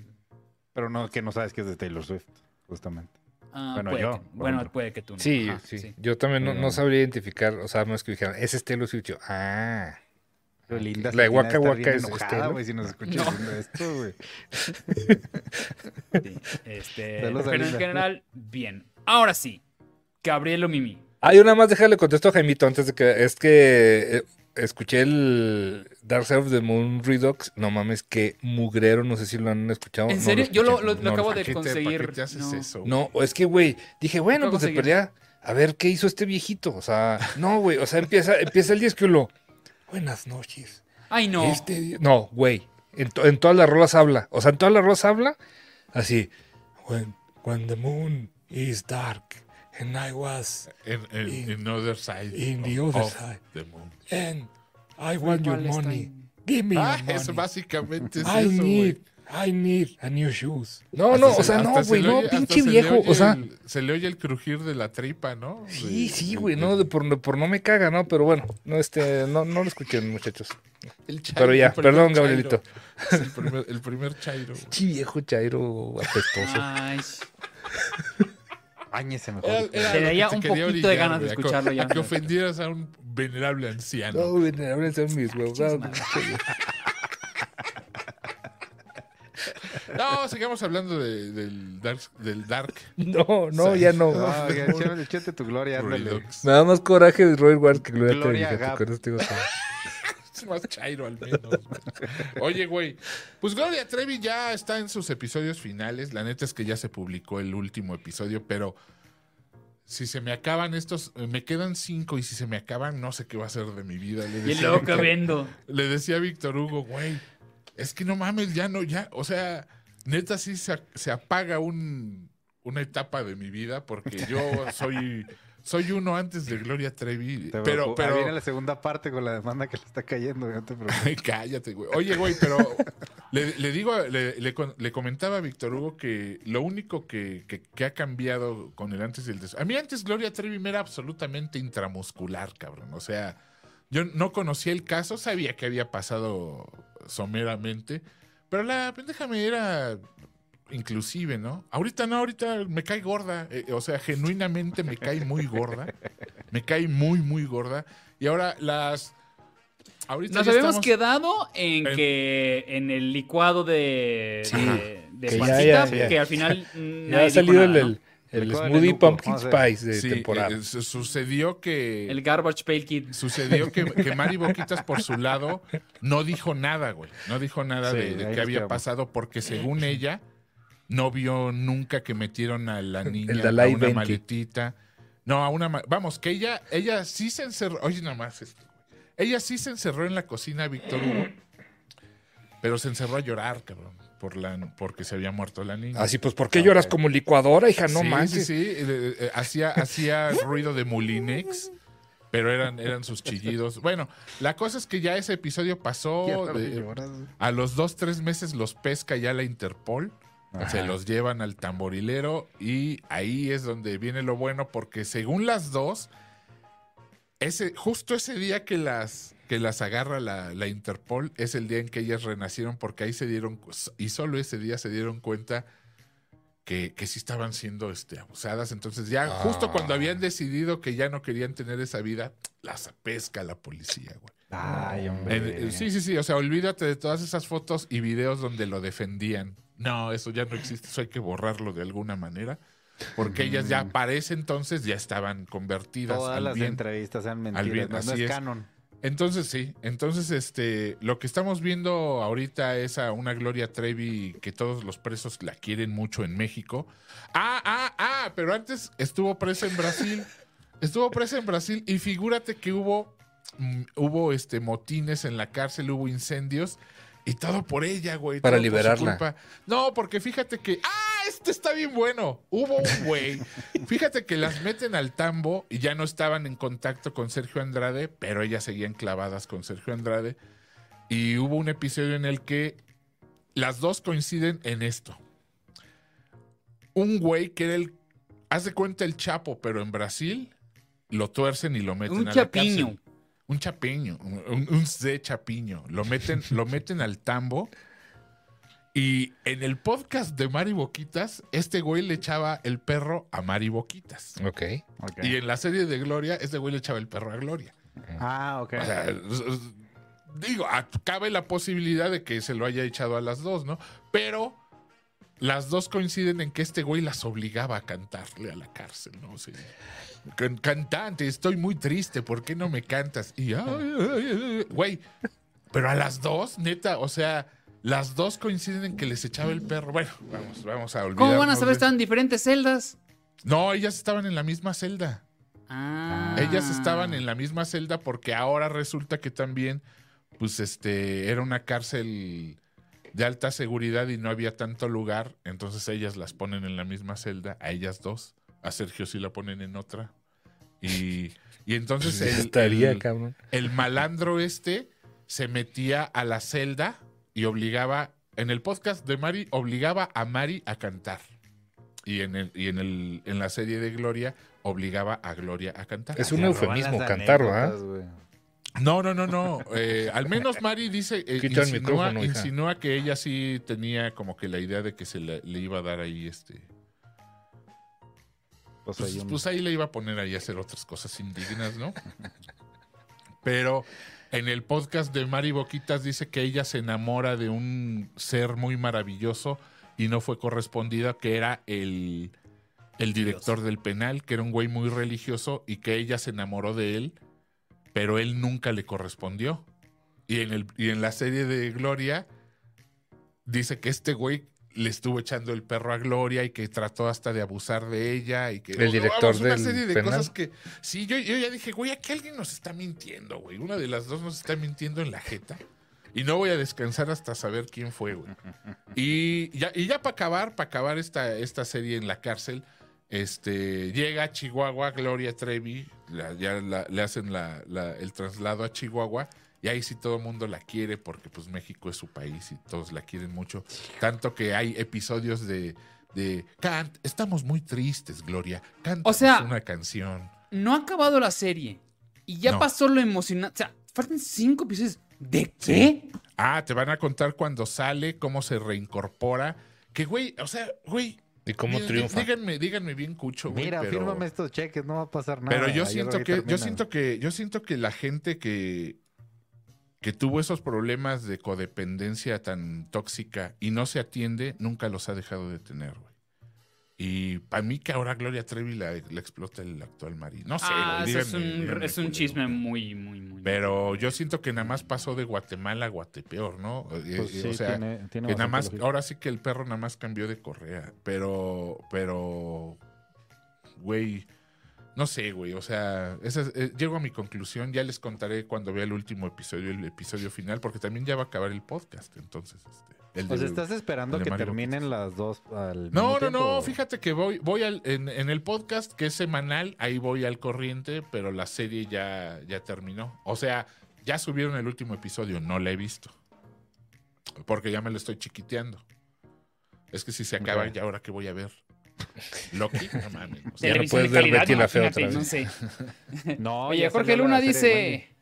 Pero no, que no sabes que es de Taylor Swift, justamente. Ah, Bueno, puede yo, que- bueno, ejemplo. puede que tú no. Sí, Ajá, sí, Yo también no, no sabría identificar, o sea, más que dijeran, ese es Taylor Swift. Yo, ah. Pero linda. La de Waka Waka es- enojada, güey, si nos escuchas No. esto, güey. *laughs* Sí, Este, pero en general, bien. Ahora sí, Gabrielo Mimi. Ah, yo nada más déjale contesto a Jaimito antes de que. Es que eh, escuché el Dark Side of the Moon Redux. No mames, que mugrero, no sé si lo han escuchado. ¿En No serio? Yo lo, escuché. lo- lo No, acabo ¿Para de qué te- para conseguir. qué te haces no. eso? No, es que, güey, dije, bueno, pues de perdida, a ver qué hizo este viejito. O sea, no, güey, o sea, empieza, empieza el disco y lo. Buenas noches. Ay, no. Este no, güey. En, to- en todas las rolas habla. O sea, en todas las rolas habla así. When, when the moon is dark and I was En, en, In- en other side. in the of- other of side. the moon. and I want your money. Give me Ah, your eso money. básicamente es I eso, need, güey. I need a new shoes. No, Hasta no, se- o sea, no, güey, no, oye- pinche viejo. O sea, el- se le oye el crujir de la tripa, ¿no? sí, De- sí, güey, de- no, de por, por no me caga, ¿no? Pero bueno, no, este, no, no lo escuchen, muchachos. el chairo, Pero ya, el perdón, chairo. Gabrielito. Es el primer, el primer chairo. Pinche viejo chairo apestoso. Ay, Báñese mejor. Era- era Te que te un poquito de orillar, ganas de a co- escucharlo ya. Que ofendieras a un venerable anciano. No, ahora son mis huevos. No, sigamos hablando de- del Dark. Del dark No, no, ya no. No, ya, échale- échate tu gloria, ándale. Redux. Me da más coraje de Roy Ward que Gloria Gloria te todo. Es *laughs* más chairo al menos. güey. Oye, güey. Pues Gloria Trevi ya está en sus episodios finales. La neta es que ya se publicó el último episodio, pero si se me acaban estos, eh, me quedan cinco y si se me acaban, no sé qué va a ser de mi vida. Le y decía, luego a que Víctor- vendo. le decía a Víctor Hugo, güey, es que no mames, ya no, ya, o sea, neta sí se, se apaga un, una etapa de mi vida porque yo *laughs* soy, soy uno antes de Gloria Trevi, Te pero, preocupa. pero, Ahí viene la segunda parte con la demanda que le está cayendo, no te preocupes. *laughs* Cállate, güey. Oye, güey, pero le, le digo, le, le le comentaba a Víctor Hugo que lo único que, que- que ha cambiado con el antes y el después. A mí antes Gloria Trevi me era absolutamente intramuscular, cabrón. O sea, yo no conocía el caso, sabía que había pasado someramente, pero la pendeja me era inclusive, ¿no? Ahorita no, ahorita me cae gorda. eh, o sea, genuinamente me cae muy gorda. Me cae muy, muy gorda. Y ahora las... Ahorita Nos habíamos quedado en en- que en el licuado de, Sí. de, de Que ya, Juancita, ya, ya. que al final *laughs* nadie ha salido nada, el, ¿no? el, Smoothie Pumpkin. Spice de Sí, temporada. eh, su- sucedió que... El Garbage Pail Kid. Sucedió que, *laughs* que Mari Boquitas por su lado no dijo nada, güey. No dijo nada Sí, de, de qué había quedamos. pasado porque según *clears throat* ella no vio nunca que metieron a la niña a una 20. maletita. No, a una... Vamos, que ella, ella sí se encerró... Oye, nada más esto. Ella sí se encerró en la cocina, Víctor Hugo, pero se encerró a llorar, cabrón, por la, porque se había muerto la niña. Así pues, ¿por qué lloras como licuadora, hija? No sí, manches. Sí, sí, eh, eh, hacía, hacía ruido de Mulinex, pero eran, eran sus chillidos. Bueno, la cosa es que ya ese episodio pasó. de- a los dos, tres meses los pesca ya la Interpol. Se los llevan al tamborilero y ahí es donde viene lo bueno porque según las dos, ese, justo ese día que las, que las agarra la, la Interpol es el día en que ellas renacieron porque ahí se dieron, y solo ese día se dieron cuenta que, que sí estaban siendo este, abusadas. Entonces ya justo cuando Ah. habían decidido que ya no querían tener esa vida, las pesca la policía, güey. Ay, hombre. sí, sí, sí. O sea, olvídate de todas esas fotos y videos donde lo defendían. No, eso ya no existe. Eso hay que borrarlo de alguna manera. Porque ellas ya para ese entonces ya estaban convertidas Todas al las bien. entrevistas sean bien, mentiras. no, no así es, es. canon. Entonces sí, entonces este, lo que estamos viendo ahorita es a una Gloria Trevi que todos los presos la quieren mucho en México. Ah, ah, ah, pero antes estuvo presa en Brasil. Estuvo presa en Brasil y figúrate que hubo, mm, hubo este, motines en la cárcel, hubo incendios y todo por ella, güey. Para por liberarla. culpa. No, porque fíjate que, ah, este está bien bueno. Hubo un güey. *laughs* Fíjate que las meten al tambo y ya no estaban en contacto con Sergio Andrade, pero ellas seguían clavadas con Sergio Andrade. Y hubo un episodio en el que las dos coinciden en esto. Un güey que era el, haz de cuenta el Chapo, pero en Brasil lo tuercen y lo meten Un a la cárcel. Un chapiño, un, un C chapiño. Lo meten, lo *laughs* meten al tambo. Y en el podcast de Mari Boquitas, este güey le echaba el perro a Mari Boquitas. Ok. Ok. Y en la serie de Gloria, este güey le echaba el perro a Gloria. Ah, ok. O sea, digo, cabe la posibilidad de que se lo haya echado a las dos, ¿no? Pero las dos coinciden en que este güey las obligaba a cantarle a la cárcel, ¿no? "Can- cantante, estoy muy triste, ¿por qué no me cantas? Y, "Ay, ay, ay", güey, pero a las dos, neta, o sea, las dos coinciden en que les echaba el perro. Bueno, vamos, vamos a olvidar. ¿Cómo van a saber? Están en diferentes celdas. No, ellas estaban en la misma celda. Ah. Ellas estaban en la misma celda porque ahora resulta que también, pues, este, era una cárcel de alta seguridad y no había tanto lugar. Entonces ellas las ponen en la misma celda, a ellas dos. A Sergio sí la ponen en otra. Y, y entonces *laughs* el, estaría, el- cabrón. el malandro este se metía a la celda y obligaba, en el podcast de Mari, obligaba a Mari a cantar. Y en, el, y en, el, en la serie de Gloria, obligaba a Gloria a cantar. Es un Se roban eufemismo cantar, ¿verdad? No, no, no, no. Eh, al menos Mari dice, eh, insinúa, insinúa que ella sí tenía como que la idea de que se le, le iba a dar ahí este. Pues Pues, un- pues ahí le iba a poner ahí a hacer otras cosas indignas, ¿no? *laughs* Pero en el podcast de Mari Boquitas dice que ella se enamora de un ser muy maravilloso y no fue correspondida, que era el, el director del penal, que era un güey muy religioso y que ella se enamoró de él, pero él nunca le correspondió. Y en, el, y en la serie de Gloria dice que este güey le estuvo echando el perro a Gloria y que trató hasta de abusar de ella y que El director una del serie de penal. cosas que sí yo, yo ya dije güey aquí alguien nos está mintiendo güey una de las dos nos está mintiendo en la jeta y no voy a descansar hasta saber quién fue güey y ya y ya para acabar para acabar esta esta serie en la cárcel este llega a Chihuahua Gloria Trevi la- ya la- le hacen la- el traslado a Chihuahua y ahí sí todo el mundo la quiere porque pues México es su país y todos la quieren mucho. Tanto que hay episodios de, de Cant, estamos muy tristes, Gloria. Canta O sea- una canción. No ha acabado la serie. Y ya No. pasó lo emocionante. O sea, faltan cinco episodios. ¿De qué? Ah, te van a contar cuando sale, cómo se reincorpora, Que, güey, o sea, güey. ¿Y cómo dí- triunfa? Díganme, díganme bien cucho, güey. Mira, pero, fírmame estos cheques, no va a pasar nada. Pero yo siento que, yo siento que, yo siento que la gente que, que tuvo esos problemas de codependencia tan tóxica y no se atiende, nunca los ha dejado de tener, güey. Y para mí que ahora Gloria Trevi la- explota el actual marido. No sé, Ah, es un, díganme, es un chisme muy, muy, muy. Pero yo siento que nada más pasó de Guatemala a Guatepeor, ¿no? Eh, Pues eh, sí, o sea, tiene, tiene que nada más, lógica. ahora sí que el perro nada más cambió de correa. Pero, pero, güey, no sé, güey. O sea, esa es- eh, llego a mi conclusión. Ya les contaré cuando vea el último episodio, el episodio final, porque también ya va a acabar el podcast. Entonces, este, el Pues de- estás esperando que Mario terminen las dos al no, mismo no, tiempo? no, fíjate que voy, voy al, en, en el podcast que es semanal, ahí voy al corriente, pero la serie ya, ya terminó. O sea, ya subieron el último episodio, no la he visto. Porque ya me lo estoy chiquiteando. Es que si se acaba, Ok. ya ahora que voy a ver. Loki, no mames. o sea, Ya no puedes de ver Betty la Fea otra No vez. sé. *laughs* No, Oye, Jorge Luna dice: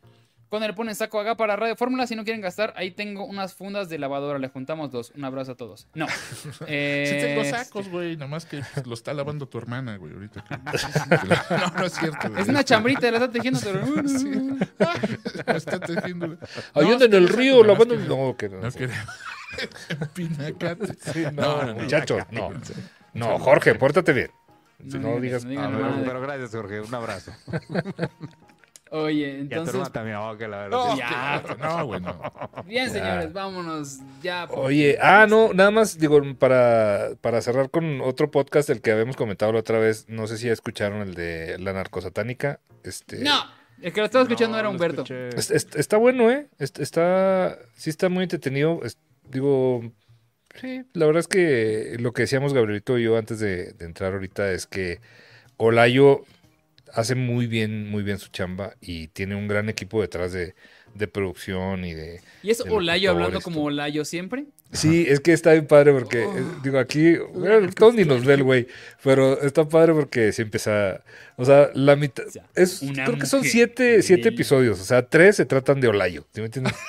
Cuando le ponen saco acá para Radio Fórmula, si no quieren gastar, ahí tengo unas fundas de lavadora. Le juntamos dos. Un abrazo a todos. No. *laughs* Eh, Sí tengo sacos, güey, nomás que pues, lo está lavando tu hermana, güey, ahorita. que- *laughs* no, no es cierto. güey. Es una chambrita, la está tejiendo. *laughs* pero- Sí. Me está tejiendo. Ahí No, anda en el río lavando. que- No, que no. No queremos. Pinacate. no, no, no. muchachos, no. No, Jorge, pórtate bien. Si no digas. Ah, la pero gracias, Jorge. Un abrazo. Oye, entonces. hermana también. oh, que la verdad. No. Ya. que- no, güey, no. Bien, Ya. señores, vámonos ya. Oye, ah, no, nada más, digo, para, para cerrar con otro podcast, el que habíamos comentado la otra vez, no sé si ya escucharon el de la narcosatánica. Este, No, el que lo estaba escuchando No, era Humberto. es- es- está bueno, ¿eh? Es- Está, sí está muy entretenido. es- digo, sí, la verdad es que lo que decíamos Gabrielito y yo antes de, de entrar ahorita es que Olayo hace muy bien, muy bien su chamba y tiene un gran equipo detrás de, de producción y de... ¿Y es de Olayo hablando como. Olayo siempre? Sí, es que está bien padre porque, Oh. eh, digo, aquí, bueno, todos ni nos ve el güey, pero está padre porque se empieza, o sea, la mitad, sea, es, creo que son siete, siete episodios, o sea, tres se tratan de Olayo, ¿sí me entiendes? *laughs*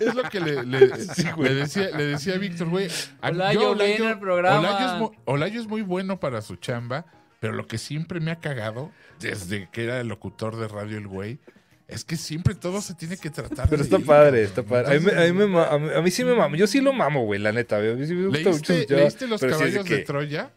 Es lo que le, le- le decía, le decía a Víctor, güey. Olayo, yo ven al programa. Olayo es, Olayo es muy bueno para su chamba, pero lo que siempre me ha cagado, desde que era el locutor de radio el güey, es que siempre todo se tiene que tratar Pero de está padre, está padre. A mí, me- a, mí me ma- a, mí, a mí sí me mamo, yo sí lo mamo, güey, la neta, güey. A mí sí me gusta mucho ¿Leíste, su chamba, ¿leíste los sí caballos que- de Troya?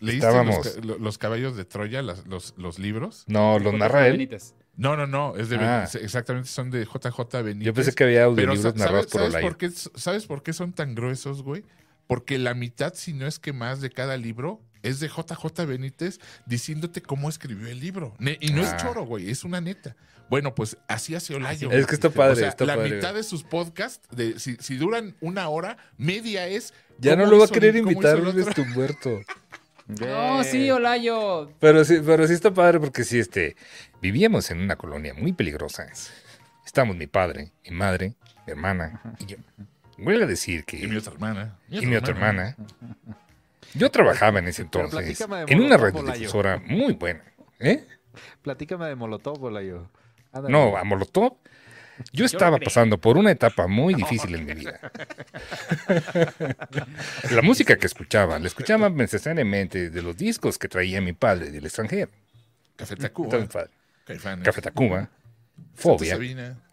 ¿Leíste Estábamos- los, ca- lo- los caballos de Troya, las- los, los libros? No, lo narra él. Benítez. No, no, no, es de Ah. exactamente son de JJ Benítez. Yo pensé que había audiolibros narrados ¿sabes, por sabes por qué, ¿sabes por qué son tan gruesos, güey? Porque la mitad, si no es que más de cada libro, es de JJ Benítez diciéndote cómo escribió el libro. Ne- y no Ah. es choro, güey, es una neta. Bueno, pues así hace Olayo. Es que está padre, O sea, está la padre. mitad de sus podcasts, de, si, si duran una hora, media es. Ya no lo va a querer invitar otro. Luis Humberto. *laughs* No, sí, Olayo. Pero sí, pero sí está padre porque sí, este, vivíamos en una colonia muy peligrosa. Estamos mi padre, mi madre, mi hermana y yo. A decir que... Y mi otra hermana. y mi otra hermana. Yo trabajaba en ese entonces en una radiodifusora muy buena. ¿Eh? Platícame de Molotov, Olayo. Ándale. No, a Molotov. Yo estaba pasando por una etapa muy difícil en mi vida. *laughs* La música que escuchaba, la escuchaba necesariamente de los discos que traía mi padre del extranjero. Café Tacuba. Caifanes. Café Tacuba, Fobia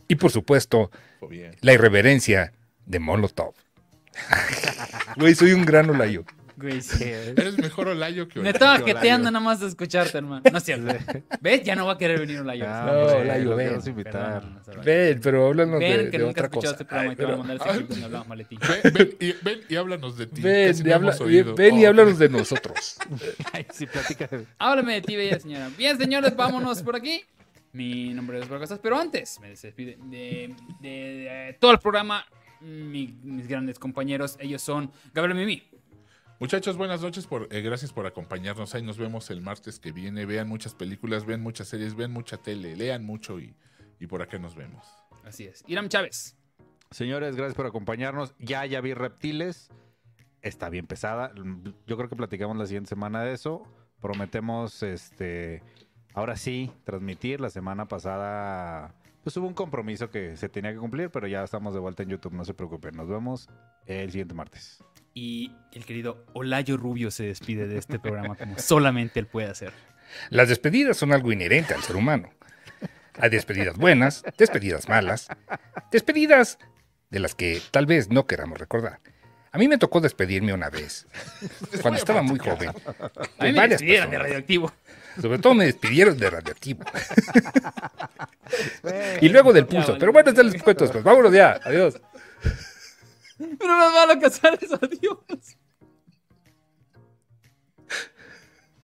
y por supuesto Fobia. la irreverencia de Molotov. *laughs* Güey, soy un gran olayo. Güey, *laughs* sí. Eres mejor Olayo que Me Olayo. estaba Olayo. jeteando nada más de escucharte, hermano. No es cierto. ¿Ves? Ya no va a querer venir Olayo. Ah, No, hombre, Olayo, lo ven. invitar. No, no, no, Ven, pero háblanos Ven de, que de nunca has otra escuchado cosa. este programa Ay, y te van a mandar ese clip donde hablamos mal de ti. Ven, ven y, ven y háblanos de ti. Ven, y no habla- ven y Oh, háblanos de nosotros. *laughs* Ay, sí, platica. de- Háblame de ti, bella señora. Bien, señores, vámonos por aquí. Mi nombre es Casas, pero antes me despide de, de- de todo el programa. mi- mis grandes compañeros, ellos son Gabriel Mimi. Muchachos, buenas noches. Por, eh, gracias por acompañarnos. Ahí nos vemos el martes que viene. Vean muchas películas, vean muchas series, vean mucha tele, lean mucho y, y por acá nos vemos. Así es. Iram Chávez. Señores, gracias por acompañarnos. Ya, ya vi reptiles. Está bien pesada. Yo creo que platicamos la siguiente semana de eso. Prometemos, este, ahora sí, transmitir. La semana pasada, pues hubo un compromiso que se tenía que cumplir, pero ya estamos de vuelta en YouTube. No se preocupen. Nos vemos el siguiente martes. Y el querido Olayo Rubio se despide de este programa como solamente él puede hacer. Las despedidas son algo inherente al ser humano. Hay despedidas buenas, despedidas malas, despedidas de las que tal vez no queramos recordar. A mí me tocó despedirme una vez, cuando estaba muy joven. A mí me despidieron de radioactivo. Sobre todo me despidieron de radioactivo. *laughs* y luego del pulso. Pero bueno, ya les cuento después. Vámonos ya. Adiós. Pero más malo que sales, *laughs* adiós.